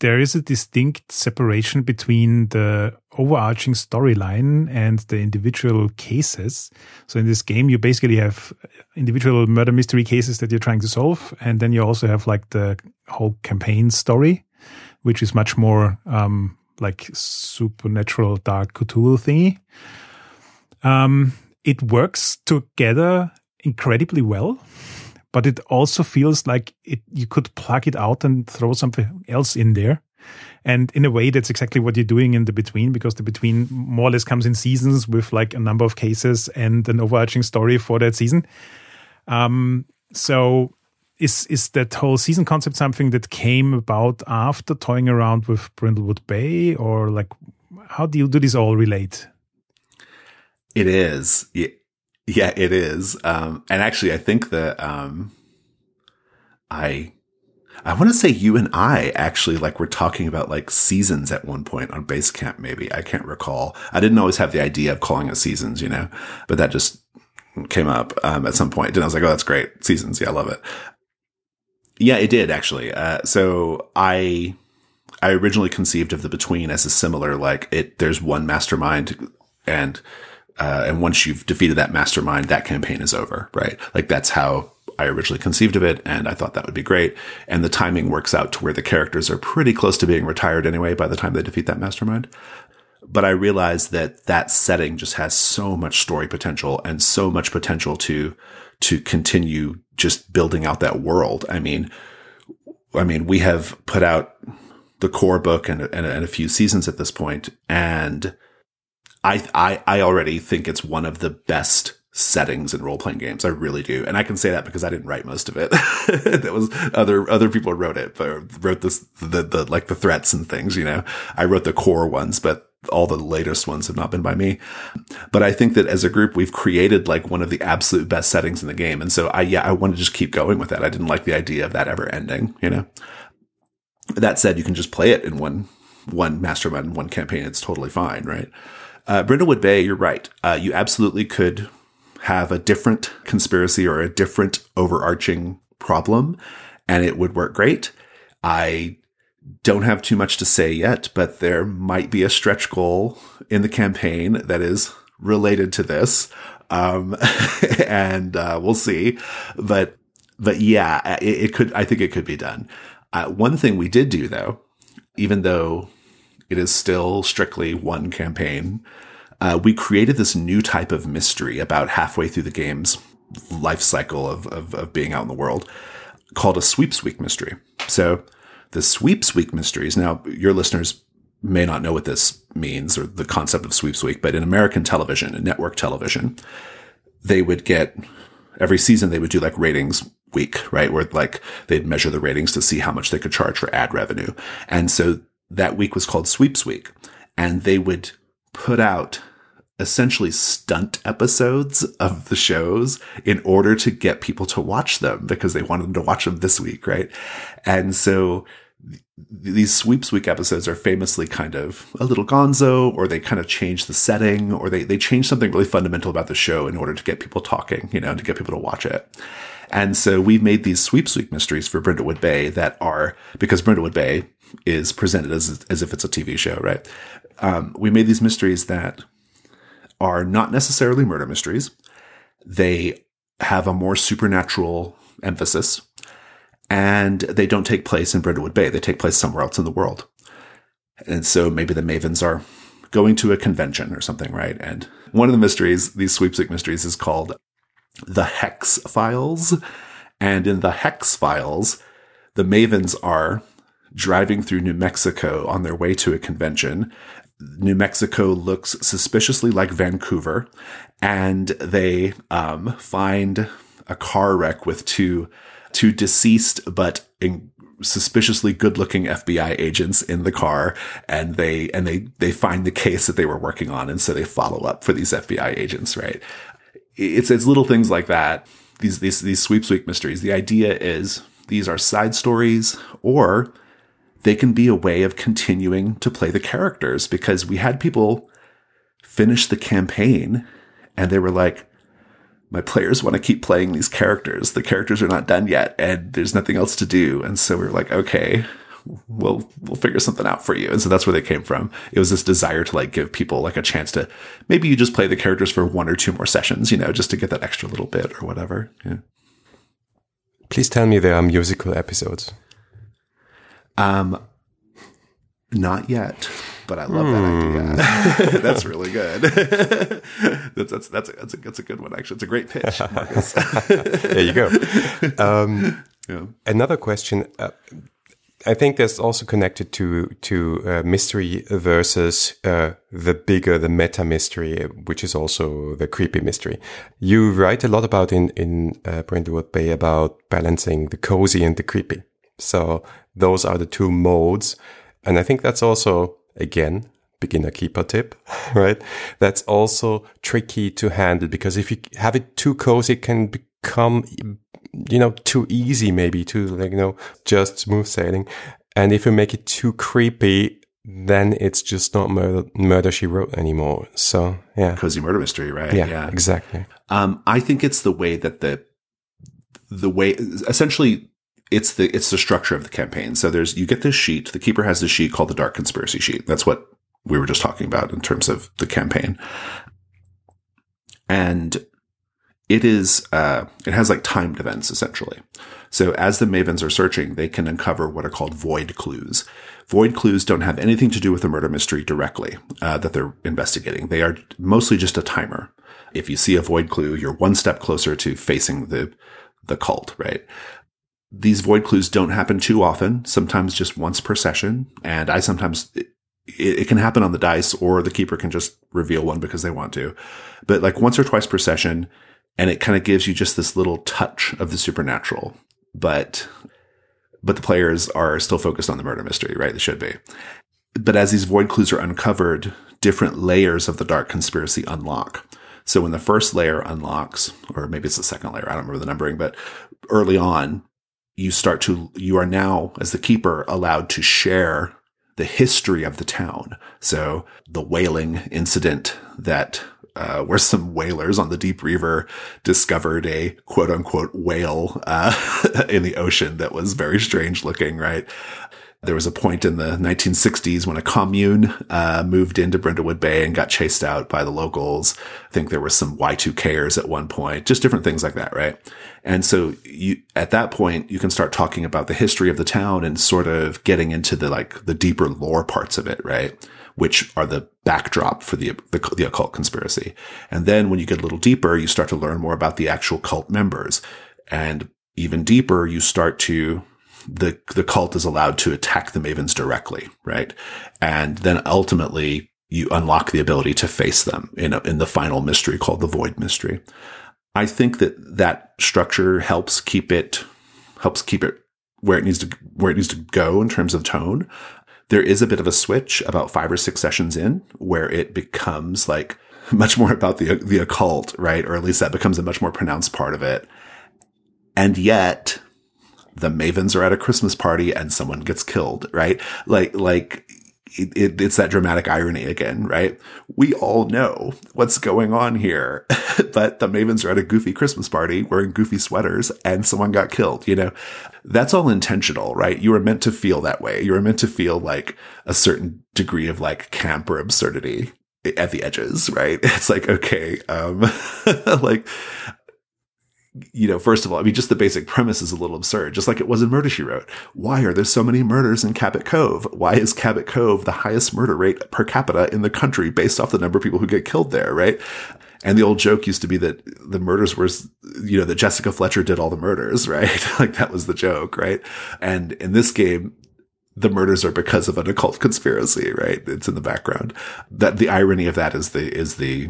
there is a distinct separation between the overarching storyline and the individual cases. So in this game, you basically have individual murder mystery cases that you're trying to solve. And then you also have like the whole campaign story, which is much more um, like supernatural dark Cthulhu thingy. Um, it works together incredibly well, but it also feels like it you could plug it out and throw something else in there. And in a way, that's exactly what you're doing in the between, because the between more or less comes in seasons with like a number of cases and an overarching story for that season. Um, so is is that whole season concept something that came about after toying around with Brindlewood Bay, or like how do you do this all relate? It is. Yeah, it is. Um, and actually, I think that um, I I want to say you and I actually like were talking about like seasons at one point on Basecamp. Maybe I can't recall. I didn't always have the idea of calling it seasons, you know, but that just came up um, at some point. And I was like, oh, that's great, seasons. Yeah, I love it. Yeah, it did actually. Uh, so I I originally conceived of the between as a similar like it. There's one mastermind and uh, and once you've defeated that mastermind, that campaign is over, right? Like that's how I originally conceived of it, and I thought that would be great. And the timing works out to where the characters are pretty close to being retired anyway by the time they defeat that mastermind. But I realized that that setting just has so much story potential and so much potential to to continue just building out that world. I mean, I mean, we have put out the core book and, and, and a few seasons at this point, and I, I, I already think it's one of the best settings in role playing games. I really do. And I can say that because I didn't write most of it. <laughs> that was other, other people wrote it, but wrote this, the, the, like the threats and things, you know, I wrote the core ones, but all the latest ones have not been by me. But I think that as a group, we've created like one of the absolute best settings in the game. And so I, yeah, I want to just keep going with that. I didn't like the idea of that ever ending, you know? That said, you can just play it in one, one mastermind, one campaign. It's totally fine, right? Uh, Brindlewood Bay, you're right. Uh, you absolutely could have a different conspiracy or a different overarching problem, and it would work great. I don't have too much to say yet, but there might be a stretch goal in the campaign that is related to this. Um, <laughs> and uh, we'll see. But but yeah, it, it, could. I think it could be done. Uh, one thing we did do though, even though It is still strictly one campaign. Uh, we created this new type of mystery about halfway through the game's life cycle of, of, of being out in the world called a sweeps week mystery. So the sweeps week mysteries. Now, your listeners may not know what this means or the concept of sweeps week, but in American television and network television, they would get every season they would do like ratings week, right? Where like they'd measure the ratings to see how much they could charge for ad revenue. And so that week was called sweeps week and they would put out essentially stunt episodes of the shows in order to get people to watch them because they wanted them to watch them this week, right? And so these sweeps week episodes are famously kind of a little gonzo or they kind of change the setting or they, they change something really fundamental about the show in order to get people talking, you know, to get people to watch it. And so we've made these sweeps week mysteries for Brindlewood Bay that are, because Brindlewood Bay is presented as, as if it's a TV show, right? Um, we made these mysteries that are not necessarily murder mysteries. They have a more supernatural emphasis and they don't take place in Brindlewood Bay. They take place somewhere else in the world. And so maybe the Mavens are going to a convention or something, right? And one of the mysteries, these sweeps week mysteries, is called the Hex Files. And in the Hex Files, the Mavens are driving through New Mexico on their way to a convention. New Mexico looks suspiciously like Vancouver, and they um, find a car wreck with two two deceased but in, suspiciously good-looking FBI agents in the car, and they and they they find the case that they were working on, and so they follow up for these FBI agents. Right? It's it's little things like that. These these these sweep sweep mysteries. The idea is these are side stories, or they can be a way of continuing to play the characters because we had people finish the campaign and they were like, my players want to keep playing these characters. The characters are not done yet and there's nothing else to do. And so we are like, okay, we'll, we'll figure something out for you. And so that's where they came from. It was this desire to like give people like a chance to maybe you just play the characters for one or two more sessions, you know, just to get that extra little bit or whatever. Yeah. Please tell me there are musical episodes. Um, not yet but I love that idea. Hmm. <laughs> that's really good. <laughs> that's that's that's a, that's a that's a good one. Actually, it's a great pitch, <laughs> there you go. Um, yeah. Another question. Uh, I think that's also connected to to uh, mystery versus uh, the bigger the meta mystery, which is also the creepy mystery. You write a lot about in in uh, Brindlewood Bay about balancing the cozy and the creepy. So those are the two modes, and I think that's also again, beginner keeper tip, <laughs> right? That's also tricky to handle because if you have it too cozy, it can become, you know, too easy maybe to like, you know, just smooth sailing. And if you make it too creepy, then it's just not murder, murder she wrote anymore. So yeah, cozy murder mystery, right? Yeah, yeah. exactly. Um, I think it's the way that the the way essentially it's the it's the structure of the campaign. So there's you get this sheet. The keeper has this sheet called the Dark Conspiracy sheet. That's what we were just talking about in terms of the campaign. And it is uh, it has like timed events essentially. So as the mavens are searching, they can uncover what are called void clues. Void clues don't have anything to do with the murder mystery directly uh, that they're investigating. They are mostly just a timer. If you see a void clue, you're one step closer to facing the the cult, right? these void clues don't happen too often, sometimes just once per session. And I sometimes, it, it, can happen on the dice or the keeper can just reveal one because they want to. But like once or twice per session, and it kind of gives you just this little touch of the supernatural. But, but the players are still focused on the murder mystery, right? They should be. But as these void clues are uncovered, different layers of the dark conspiracy unlock. So when the first layer unlocks, or maybe it's the second layer, I don't remember the numbering, but early on, you start to, you are now, as the keeper, allowed to share the history of the town. So the whaling incident that, uh, where some whalers on the Deep Reaver discovered a quote unquote whale, uh, <laughs> in the ocean that was very strange looking, right? There was a point in the 1960s when a commune uh, moved into Brindlewood Bay and got chased out by the locals. I think there were some Y2Kers at one point, just different things like that, right? And so you, at that point, you can start talking about the history of the town and sort of getting into the like the deeper lore parts of it, right? Which are the backdrop for the, the, the occult conspiracy. And then when you get a little deeper, you start to learn more about the actual cult members. And even deeper, you start to the the cult is allowed to attack the mavens directly, right? And then ultimately you unlock the ability to face them in a, in the final mystery called the void mystery. I think that that structure helps keep it helps keep it where it needs to where it needs to go in terms of tone. There is a bit of a switch about five or six sessions in where it becomes like <laughs> much more about the the occult, right? Or at least that becomes a much more pronounced part of it. And yet the Mavens are at a Christmas party and someone gets killed, right? Like, like, it, it, it's that dramatic irony again, right? We all know what's going on here, <laughs> but the Mavens are at a goofy Christmas party wearing goofy sweaters and someone got killed, you know? That's all intentional, right? You were meant to feel that way. You were meant to feel like a certain degree of like camp or absurdity at the edges, right? <laughs> It's like, okay, um, <laughs> like, you know, first of all, I mean, just the basic premise is a little absurd, just like it was in Murder She Wrote. Why are there so many murders in Cabot Cove? Why is Cabot Cove the highest murder rate per capita in the country based off the number of people who get killed there, right? And the old joke used to be that the murders were, you know, that Jessica Fletcher did all the murders, <laughs> right? like that was the joke, right? And in this game, the murders are because of an occult conspiracy, right? It's in the background. That the irony of that is the, is the,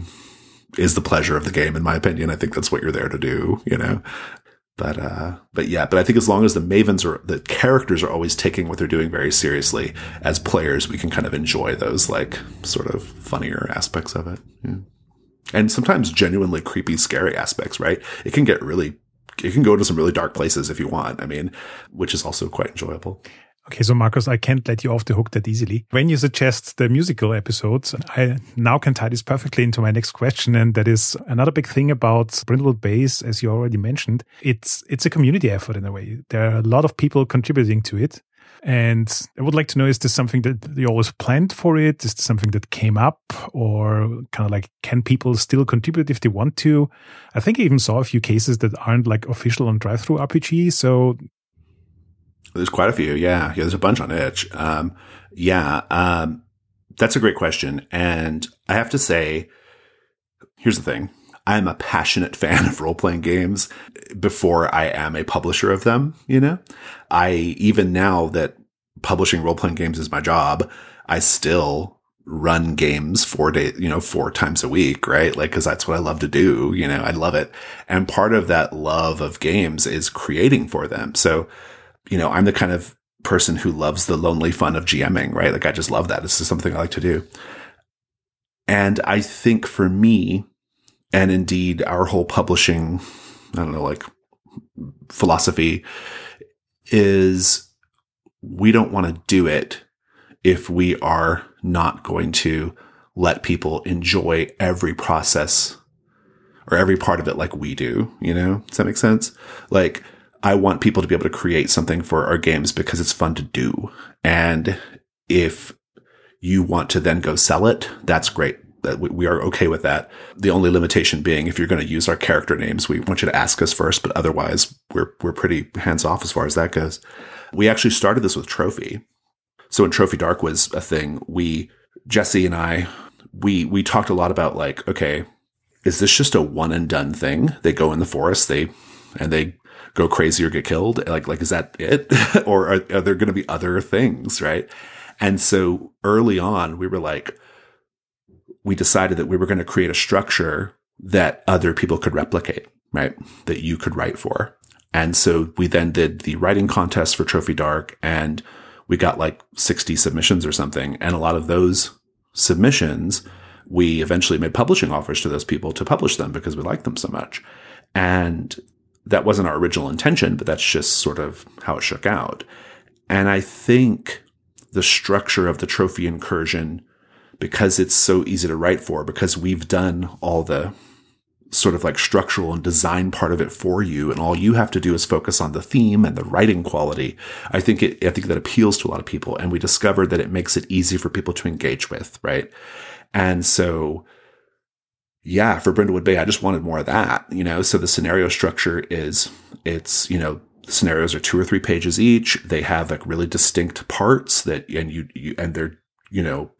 is the pleasure of the game, in my opinion. I think that's what you're there to do, you know. But uh, but yeah, but I think as long as the Mavens are the characters are always taking what they're doing very seriously, as players, we can kind of enjoy those like sort of funnier aspects of it. Yeah. And sometimes genuinely creepy, scary aspects, right? It can get really it can go to some really dark places if you want. I mean, which is also quite enjoyable. Okay, so Marcus, I can't let you off the hook that easily. When you suggest the musical episodes, I now can tie this perfectly into my next question, and that is another big thing about Brindlewood Base, as you already mentioned. It's it's a community effort in a way. There are a lot of people contributing to it. And I would like to know, is this something that you always planned for it? Is this something that came up or kind of like, can people still contribute if they want to? I think I even saw a few cases that aren't like official on DriveThruRPG, So there's quite a few. Yeah. Yeah. There's a bunch on itch. Um, yeah. Um, that's a great question. And I have to say, here's the thing. I'm a passionate <laughs> fan of role playing games before I am a publisher of them. You know, I, even now that publishing role playing games is my job, I still run games four days, you know, four times a week, right? Like, cause that's what I love to do. You know, I love it. And part of that love of games is creating for them. So, you know, I'm the kind of person who loves the lonely fun of GMing, right? Like I just love that. This is something I like to do. And I think for me, and indeed our whole publishing, I don't know, like philosophy is we don't want to do it if we are not going to let people enjoy every process or every part of it like we do, you know? Does that make sense? Like, I want people to be able to create something for our games because it's fun to do. And if you want to then go sell it, that's great. That we are okay with that. The only limitation being if you're going to use our character names, we want you to ask us first, but otherwise we're, we're pretty hands off as far as that goes. We actually started this with Trophy. So when Trophy Dark was a thing, we, Jesse and I, we, we talked a lot about like, okay, is this just a one and done thing? They go in the forest, they, and they go crazy or get killed? Like, like, is that it? <laughs> or are, are there going to be other things? Right. And so early on, we were like, we decided that we were going to create a structure that other people could replicate, right? That you could write for. And so we then did the writing contest for Trophy Dark and we got like 60 submissions or something. And a lot of those submissions, we eventually made publishing offers to those people to publish them because we liked them so much. And that wasn't our original intention, but that's just sort of how it shook out. And I think the structure of the trophy incursion, because it's so easy to write for, because we've done all the sort of like structural and design part of it for you and all you have to do is focus on the theme and the writing quality i think it i think that appeals to a lot of people and we discovered that it makes it easy for people to engage with right and so yeah for brindlewood bay i just wanted more of that you know so the scenario structure is it's you know scenarios are two or three pages each they have like really distinct parts that and you, you and they're you know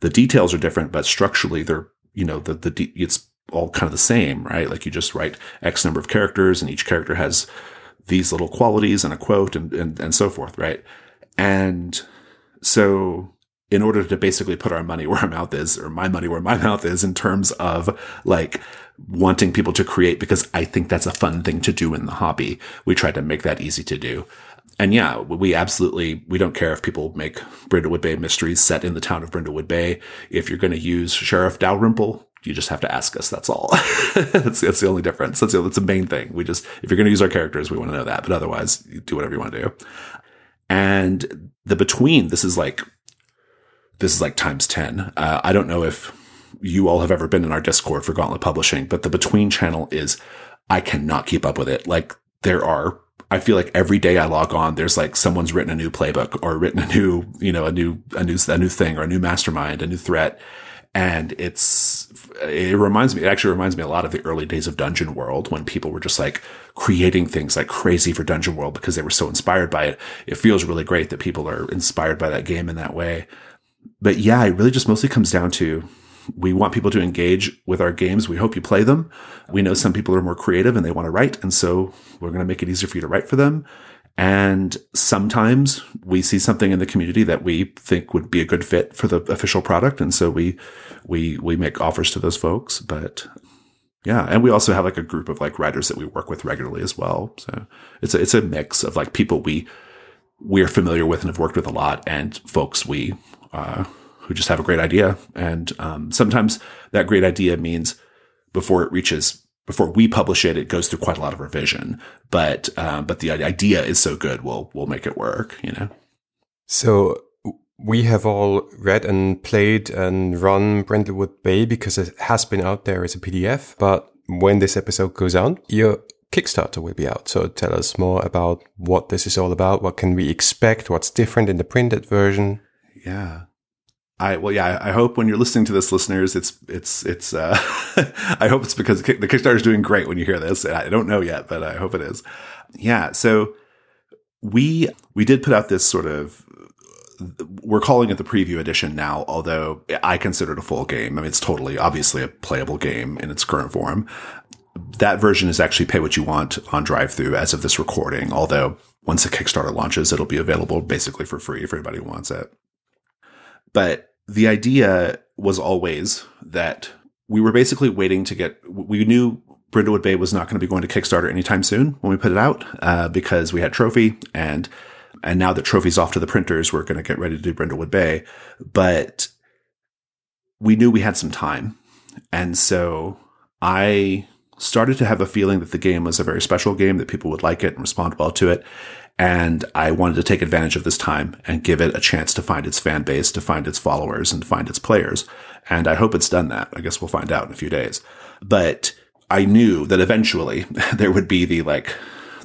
the details are different but structurally they're you know the the it's all kind of the same, right? Like you just write X number of characters and each character has these little qualities and a quote and, and, and so forth, right? And so in order to basically put our money <laughs> where our mouth is, or my money where my mouth is in terms of like wanting people to create, because I think that's a fun thing to do in the hobby. We try to make that easy to do. And yeah, we absolutely, we don't care if people make Brindlewood Bay mysteries set in the town of Brindlewood Bay. If you're going to use Sheriff Dalrymple, you just have to ask us. That's all. <laughs> that's, that's the only difference. That's the, that's the main thing. We just, if you're going to use our characters, we want to know that. But otherwise, do whatever you want to do. And the between, this is like, this is like times 10. Uh, I don't know if you all have ever been in our Discord for Gauntlet Publishing, but the between channel is, I cannot keep up with it. Like there are I feel like every day I log on, there's like someone's written a new playbook or written a new, you know, a new, a new, a new thing or a new mastermind, a new threat. And it's, it reminds me, it actually reminds me a lot of the early days of Dungeon World when people were just like creating things like crazy for Dungeon World because they were so inspired by it. It feels really great that people are inspired by that game in that way. But yeah, it really just mostly comes down to we want people to engage with our games. We hope you play them. We know some people are more creative and they want to write. And so we're going to make it easier for you to write for them. And sometimes we see something in the community that we think would be a good fit for the official product. And so we, we, we make offers to those folks. But yeah. And we also have like a group of like writers that we work with regularly as well. So it's a, it's a mix of like people we, we're familiar with and have worked with a lot and folks we, uh, who just have a great idea. And um, sometimes that great idea means before it reaches before we publish it, it goes through quite a lot of revision. But um, but the idea is so good, we'll we'll make it work. You know. So we have all read and played and run Brindlewood Bay because it has been out there as a PDF. But when this episode goes out, your Kickstarter will be out. So tell us more about what this is all about. What can we expect? What's different in the printed version? Yeah. I well, yeah. I hope when you're listening to this, listeners, it's it's it's. Uh, <laughs> I hope it's because the Kickstarter is doing great when you hear this. I don't know yet, but I hope it is. Yeah. So we we did put out this sort of. We're calling it the preview edition now, although I consider it a full game. I mean, it's totally obviously a playable game in its current form. That version is actually pay what you want on DriveThru as of this recording. Although once the Kickstarter launches, it'll be available basically for free if anybody wants it. But the idea was always that we were basically waiting to get, we knew Brindlewood Bay was not going to be going to Kickstarter anytime soon when we put it out, uh, because we had Trophy and, and now that Trophy's off to the printers, we're going to get ready to do Brindlewood Bay. But we knew we had some time. And so I started to have a feeling that the game was a very special game, that people would like it and respond well to it. And I wanted to take advantage of this time and give it a chance to find its fan base, to find its followers and find its players. And I hope it's done that. I guess we'll find out in a few days. But I knew that eventually <laughs> there would be the like,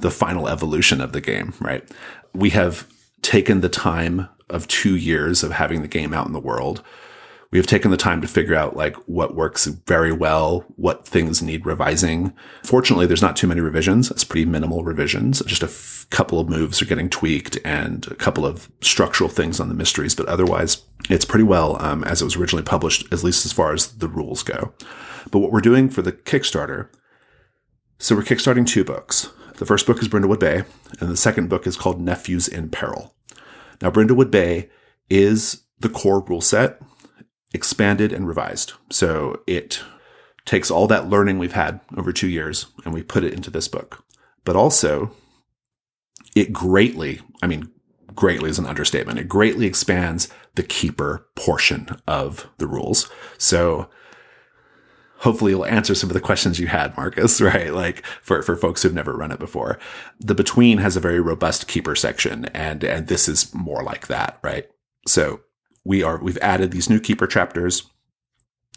the final evolution of the game, right? We have taken the time of two years of having the game out in the world we have taken the time to figure out like what works very well, what things need revising. Fortunately, there's not too many revisions. It's pretty minimal revisions. Just a f- couple of moves are getting tweaked and a couple of structural things on the mysteries, but otherwise it's pretty well um, as it was originally published, at least as far as the rules go. But what we're doing for the Kickstarter, so we're kickstarting two books. The first book is Brindlewood Bay, and the second book is called Nephews in Peril. Now, Brindlewood Bay is the core rule set expanded and revised. So it takes all that learning we've had over two years and we put it into this book. But also, it greatly, I mean, greatly is an understatement. It greatly expands the keeper portion of the rules. So hopefully it'll answer some of the questions you had, Marcus, <laughs> right? Like for, for folks who've never run it before. The between has a very robust keeper section and, and this is more like that, right? So we are we've added these new keeper chapters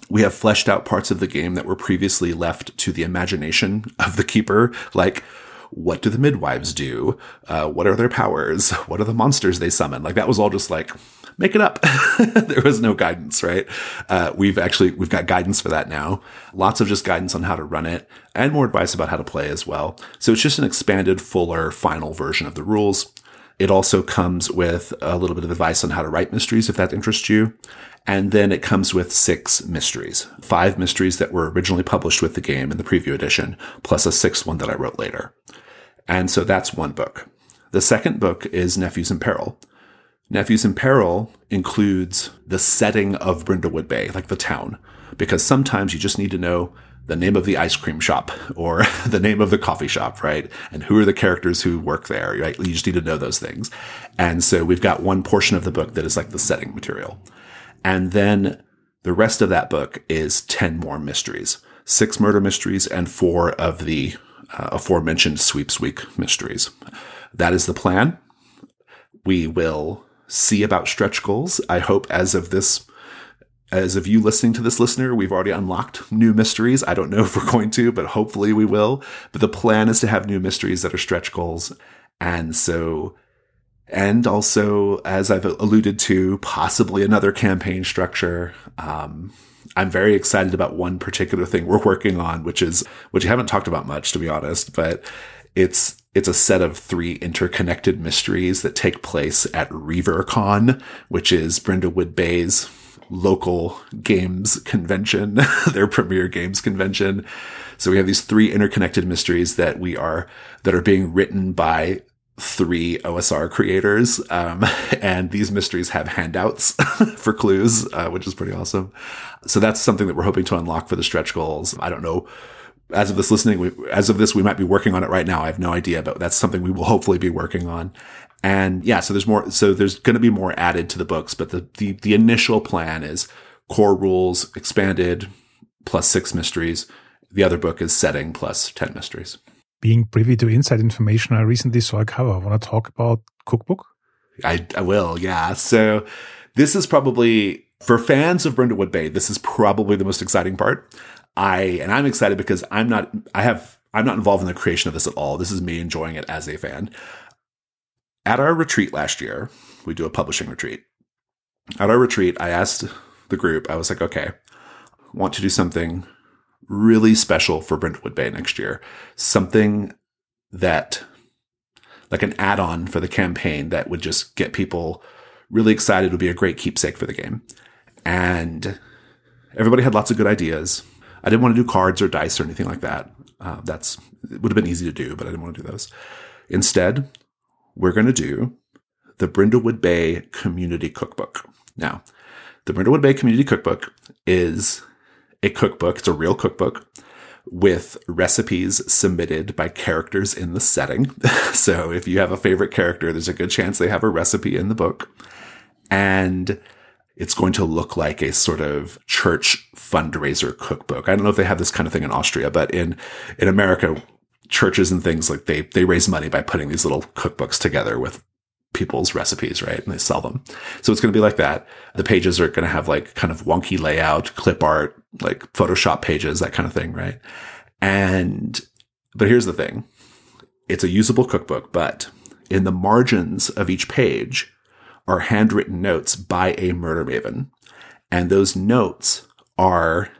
we have fleshed out parts of the game that were previously left to the imagination of the keeper, like what do the midwives do? Uh, what are their powers? What are the monsters they summon? Like that was all just like make it up. <laughs> there was no guidance, right? Uh, we've actually we've got guidance for that now. Lots of just guidance on how to run it, and more advice about how to play as well. So it's just an expanded, fuller, final version of the rules. It also comes with a little bit of advice on how to write mysteries if that interests you. And then it comes with six mysteries, five mysteries that were originally published with the game in the preview edition, plus a sixth one that I wrote later. And so that's one book. The second book is Nephews in Peril. Nephews in Peril includes the setting of Brindlewood Bay, like the town, because sometimes you just need to know the name of the ice cream shop or <laughs> the name of the coffee shop, right? And who are the characters who work there, right? You just need to know those things. And so we've got one portion of the book that is like the setting material. And then the rest of that book is 10 more mysteries, six murder mysteries and four of the uh, aforementioned sweeps week mysteries. That is the plan. We will see about stretch goals. I hope as of this as of you listening to this listener, we've already unlocked new mysteries. I don't know <laughs> if we're going to, but hopefully we will. But the plan is to have new mysteries that are stretch goals. And so, and also, as I've alluded to, possibly another campaign structure. Um, I'm very excited about one particular thing we're working on, which is, which I haven't talked about much, to be honest, but it's, it's a set of three interconnected mysteries that take place at ReaverCon, which is Brindlewood Bay's local games convention, <laughs> their premier games convention. So we have these three interconnected mysteries that we are, that are being written by three OSR creators. Um, <laughs> and these mysteries have handouts <laughs> for clues, uh, which is pretty awesome. So that's something that we're hoping to unlock for the stretch goals. I don't know. As of this listening, we, as of this, we might be working on it right now. I have no idea, but that's something we will hopefully be working on. And yeah, so there's more, so there's going to be more added to the books, but the, the, the initial plan is core rules expanded plus six mysteries. The other book is setting plus 10 mysteries. Being privy to inside information, I recently saw a cover. I want to talk about cookbook. I, I will. Yeah. So this is probably for fans of Brindlewood Bay. This is probably the most exciting part. I, and I'm excited because I'm not, I have, I'm not involved in the creation of this at all. This is me enjoying it as a fan at our retreat last year, we do a publishing retreat. At our retreat, I asked the group, I was like, okay, want to do something really special for Brindlewood Bay next year. Something that, like an add on for the campaign that would just get people really excited, would be a great keepsake for the game. And everybody had lots of good ideas. I didn't want to do cards or dice or anything like that. Uh, that's, it would have been easy to do, but I didn't want to do those. Instead, we're going to do the Brindlewood Bay Community Cookbook. Now, the Brindlewood Bay Community Cookbook is a cookbook. It's a real cookbook with recipes submitted by characters in the setting. <laughs> so if you have a favorite character, there's a good chance they have a recipe in the book. And it's going to look like a sort of church fundraiser cookbook. I don't know if they have this kind of thing in Austria, but in, in America, churches and things like they they raise money by putting these little cookbooks together with people's recipes, right? And they sell them. So it's going to be like that. The pages are going to have like kind of wonky layout, clip art, like Photoshop pages, that kind of thing, right? And but here's the thing. It's a usable cookbook, but in the margins of each page are handwritten notes by a murder maven. And those notes are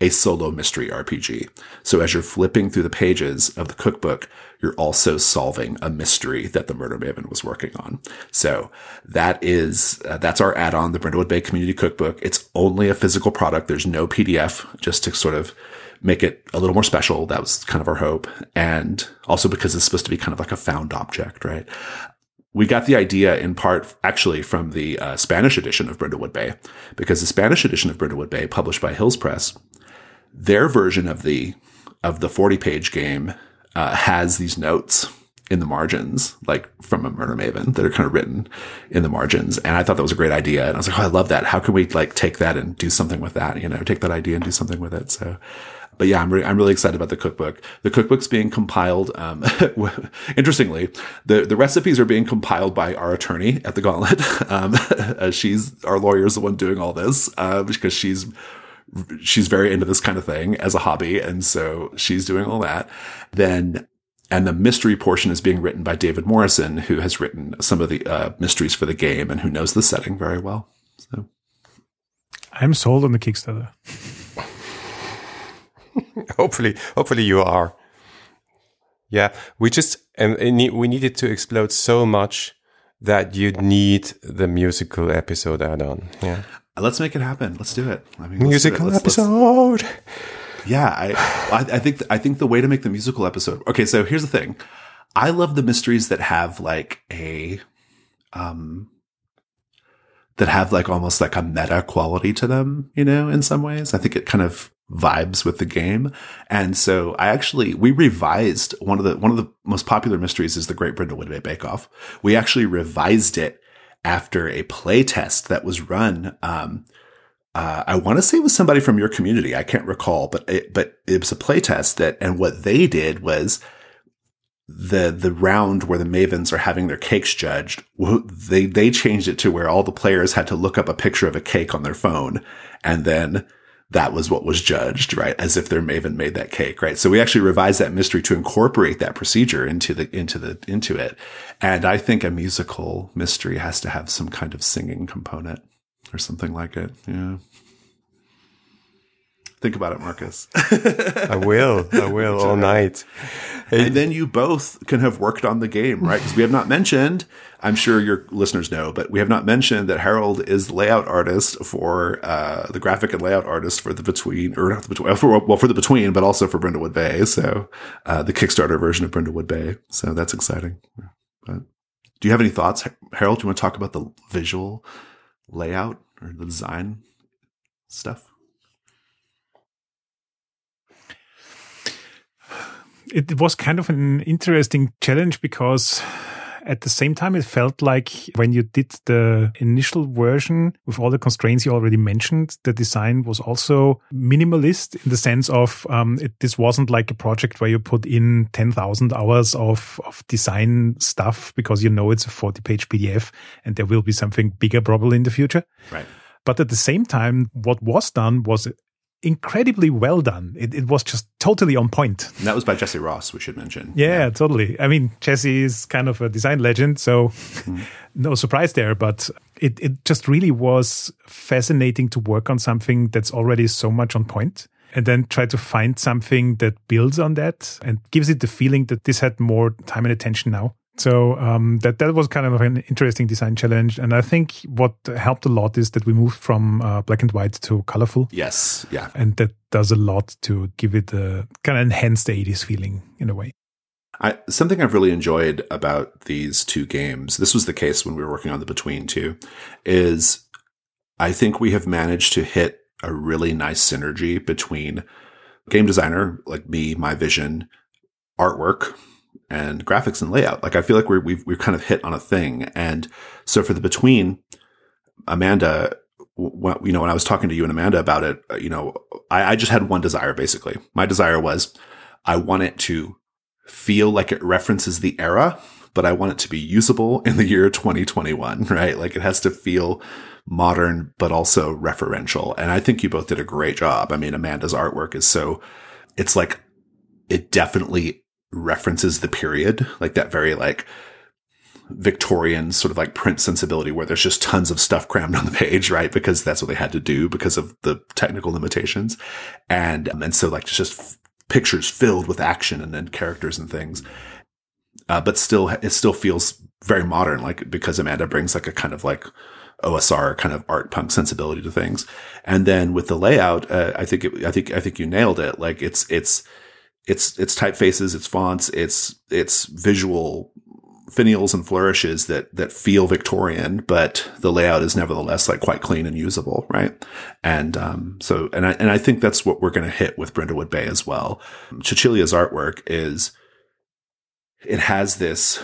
a solo mystery RPG. So as you're flipping through the pages of the cookbook, you're also solving a mystery that the Murder Maven was working on. So that is, uh, that's our add-on, the Brindlewood Bay Community Cookbook. It's only a physical product. There's no PDF just to sort of make it a little more special. That was kind of our hope. And also because it's supposed to be kind of like a found object, right? We got the idea in part actually from the uh, Spanish edition of Brindlewood Bay, because the Spanish edition of Brindlewood Bay, published by Hills Press, their version of the of the 40 page game uh, has these notes in the margins, like from a murder maven that are kind of written in the margins. And I thought that was a great idea. And I was like, oh, I love that. How can we like take that and do something with that? You know, take that idea and do something with it. So, but yeah, I'm, re- I'm really excited about the cookbook. The cookbook's being compiled. Um, <laughs> interestingly, the, the recipes are being compiled by our attorney at the Gauntlet. <laughs> Um, <laughs> she's our lawyer is the one doing all this, uh, because she's she's very into this kind of thing as a hobby. And so she's doing all that. Then, and the mystery portion is being written by David Morrison, who has written some of the uh, mysteries for the game and who knows the setting very well. So I'm sold on the Kickstarter. <laughs> hopefully, hopefully you are. Yeah, we just and we needed to explode so much that you need the musical episode add-on. Yeah, let's make it happen. Let's do it. I mean, musical let's, episode. Let's, yeah, I, I, I think I think the way to make the musical episode. Okay, so here's the thing. I love the mysteries that have like a, um, that have like almost like a meta quality to them. You know, in some ways, I think it kind of vibes with the game. And so I actually, we revised one of the, one of the most popular mysteries is the Great Brindlewood Bay Bake Off. We actually revised it after a play test that was run. Um, uh, I want to say it was somebody from your community. I can't recall, but it, but it was a play test that, and what they did was the the round where the mavens are having their cakes judged they they changed it to where all the players had to look up a picture of a cake on their phone and then that was what was judged, right? As if their maven made that cake, right? So we actually revised that mystery to incorporate that procedure into the, into the, into it. And I think a musical mystery has to have some kind of singing component or something like it. Yeah. Think about it, Marcus. <laughs> I will. I will all night. And then you both can have worked on the game, right? Because we have not mentioned, I'm sure your listeners know, but we have not mentioned that Harold is layout artist for uh, the graphic and layout artist for the Between, or not the Between, for, well, for the Between, but also for Brindlewood Bay. So uh, the Kickstarter version of Brindlewood Bay. So that's exciting. But do you have any thoughts, Harold? Do you want to talk about the visual layout or the design stuff? it was kind of an interesting challenge because at the same time, it felt like when you did the initial version with all the constraints you already mentioned, the design was also minimalist in the sense of um, it, this wasn't like a project where you put in 10,000 hours of, of design stuff because you know it's a 40 page PDF and there will be something bigger probably in the future. Right. But at the same time, what was done was incredibly well done. It, it was just totally on point. And that was by Jesse Ross, we should mention. Yeah, yeah, totally. I mean, Jesse is kind of a design legend, so mm. <laughs> no surprise there. But it, it just really was fascinating to work on something that's already so much on point and then try to find something that builds on that and gives it the feeling that this had more time and attention now. So um, that that was kind of an interesting design challenge, and I think what helped a lot is that we moved from uh, black and white to colorful. Yes, yeah, and that does a lot to give it a kind of enhance the '80s feeling in a way. I, something I've really enjoyed about these two games, this was the case when we were working on the Between Two, is I think we have managed to hit a really nice synergy between game designer like me, my vision, artwork, and graphics and layout. Like I feel like we're, we've, we've kind of hit on a thing. And so for the between Amanda, you know, when I was talking to you and Amanda about it, uh, you know, I, I just had one desire basically. My desire was I want it to feel like it references the era, but I want it to be usable in the year 2021, <laughs> right? Like it has to feel modern, but also referential. And I think you both did a great job. I mean, Amanda's artwork is so, it's like, it definitely references the period, like that very like Victorian sort of like print sensibility where there's just tons of stuff crammed on the page, right? Because that's what they had to do because of the technical limitations. And, um, and so like just f- pictures filled with action and then characters and things. Uh, but still, it still feels very modern, like because Amanda brings like a kind of like OSR kind of art punk sensibility to things. And then with the layout, uh, I think, it, I think, I think you nailed it. Like it's, it's, it's it's typefaces, it's fonts, it's it's visual finials and flourishes that that feel Victorian, but the layout is nevertheless like quite clean and usable, right? And um, so and I and I think that's what we're going to hit with Brindlewood Bay as well. Cecilia's artwork is it has this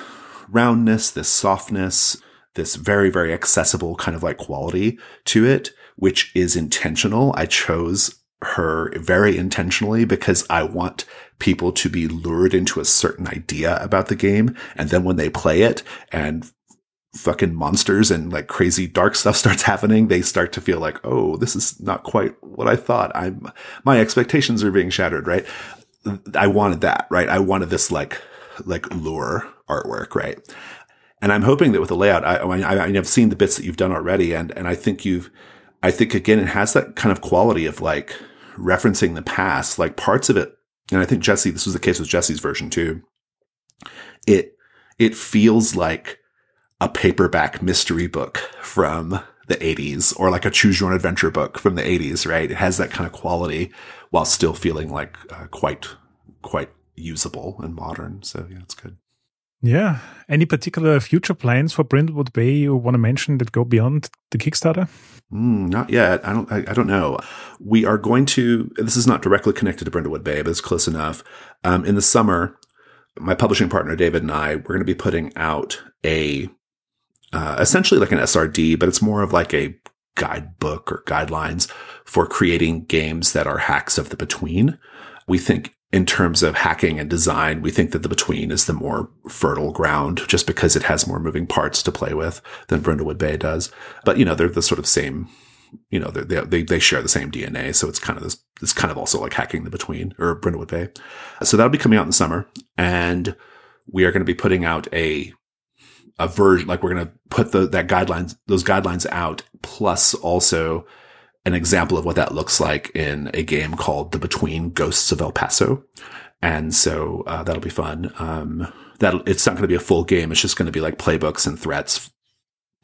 roundness, this softness, this very very accessible kind of like quality to it, which is intentional. I chose her very intentionally because I want people to be lured into a certain idea about the game. And then when they play it and fucking monsters and like crazy dark stuff <laughs> starts happening, they start to feel like, oh, this is not quite what I thought. I'm, my expectations are being shattered, right? I wanted that, right? I wanted this like, like lure artwork, right? And I'm hoping that with the layout, I, I, I've seen the bits that you've done already. And, and I think you've, I think again, it has that kind of quality of like referencing the past, like parts of it. And I think Jesse, this was the case with Jesse's version too. It, it feels like a paperback mystery book from the 80s or like a choose your own adventure book from the 80s, right? It has that kind of quality while still feeling like uh, quite, quite usable and modern. So yeah, it's good. Yeah. Any particular future plans for Brindlewood Bay you want to mention that go beyond the Kickstarter? Mm, not yet. I don't. I, I, don't know. We are going to. This is not directly connected to Brindlewood Bay, but it's close enough. Um, in the summer, my publishing partner David and I we're going to be putting out a uh, essentially like an SRD, but it's more of like a guidebook or guidelines for creating games that are hacks of the between. We think in terms of hacking and design, we think that the between is the more fertile ground just because it has more moving parts to play with than Brindlewood Bay does. But, you know, they're the sort of same, you know, they, they, they share the same DNA. So it's kind of this, it's kind of also like hacking the between or Brindlewood Bay. So that'll be coming out in the summer and we are going to be putting out a a version, like we're going to put the, that guidelines, those guidelines out, plus also an example of what that looks like in a game called The Between Ghosts of El Paso. And so, uh, that'll be fun. Um, that it's not going to be a full game. It's just going to be like playbooks and threats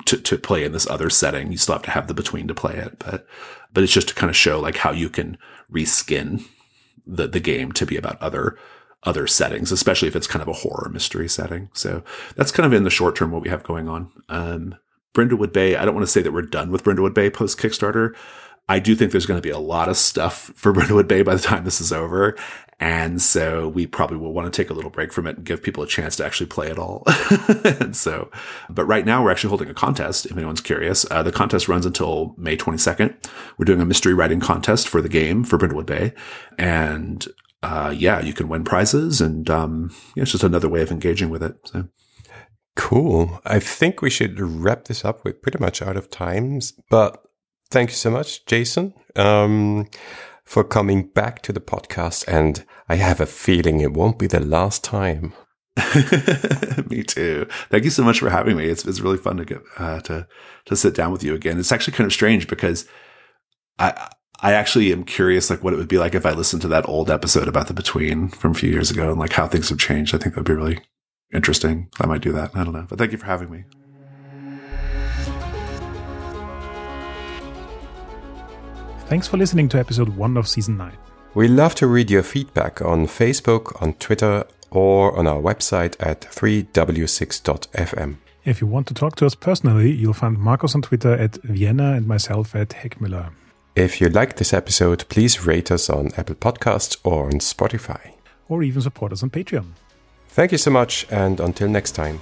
to, to play in this other setting. You still have to have the between to play it, but, but it's just to kind of show like how you can reskin the, the game to be about other other settings, especially if it's kind of a horror mystery setting. So that's kind of in the short term what we have going on. Um, Brindlewood Bay, I don't want to say that we're done with Brindlewood Bay post Kickstarter. I do think there's going to be a lot of stuff for <laughs> Brindlewood Bay by the time this is over. And so we probably will want to take a little break from it and give people a chance to actually play it all. <laughs> and so, but right now we're actually holding a contest. If anyone's curious, uh, the contest runs until May 22nd. We're doing a mystery writing contest for the game for Brindlewood Bay. And uh, yeah, you can win prizes, and um, yeah, it's just another way of engaging with it. So. Cool. I think we should wrap this up. We're pretty much out of times, but thank you so much, Jason, um, for coming back to the podcast. And I have a feeling it won't be the last time. <laughs> me too. Thank you so much for having me. It's it's really fun to get uh, to to sit down with you again. It's actually kind of strange because I I actually am curious, like what it would be like if I listened to that old episode about the between from a few years ago and like how things have changed. I think that'd be really interesting. I might do that. I don't know, but thank you for having me. Thanks for listening to episode one of season nine. We love to read your feedback on Facebook, on Twitter, or on our website at 3w6.fm. If you want to talk to us personally, you'll find Marcos on Twitter at Vienna and myself at Heckmüller. If you liked this episode, please rate us on Apple Podcasts or on Spotify. Or even support us on Patreon. Thank you so much, and until next time.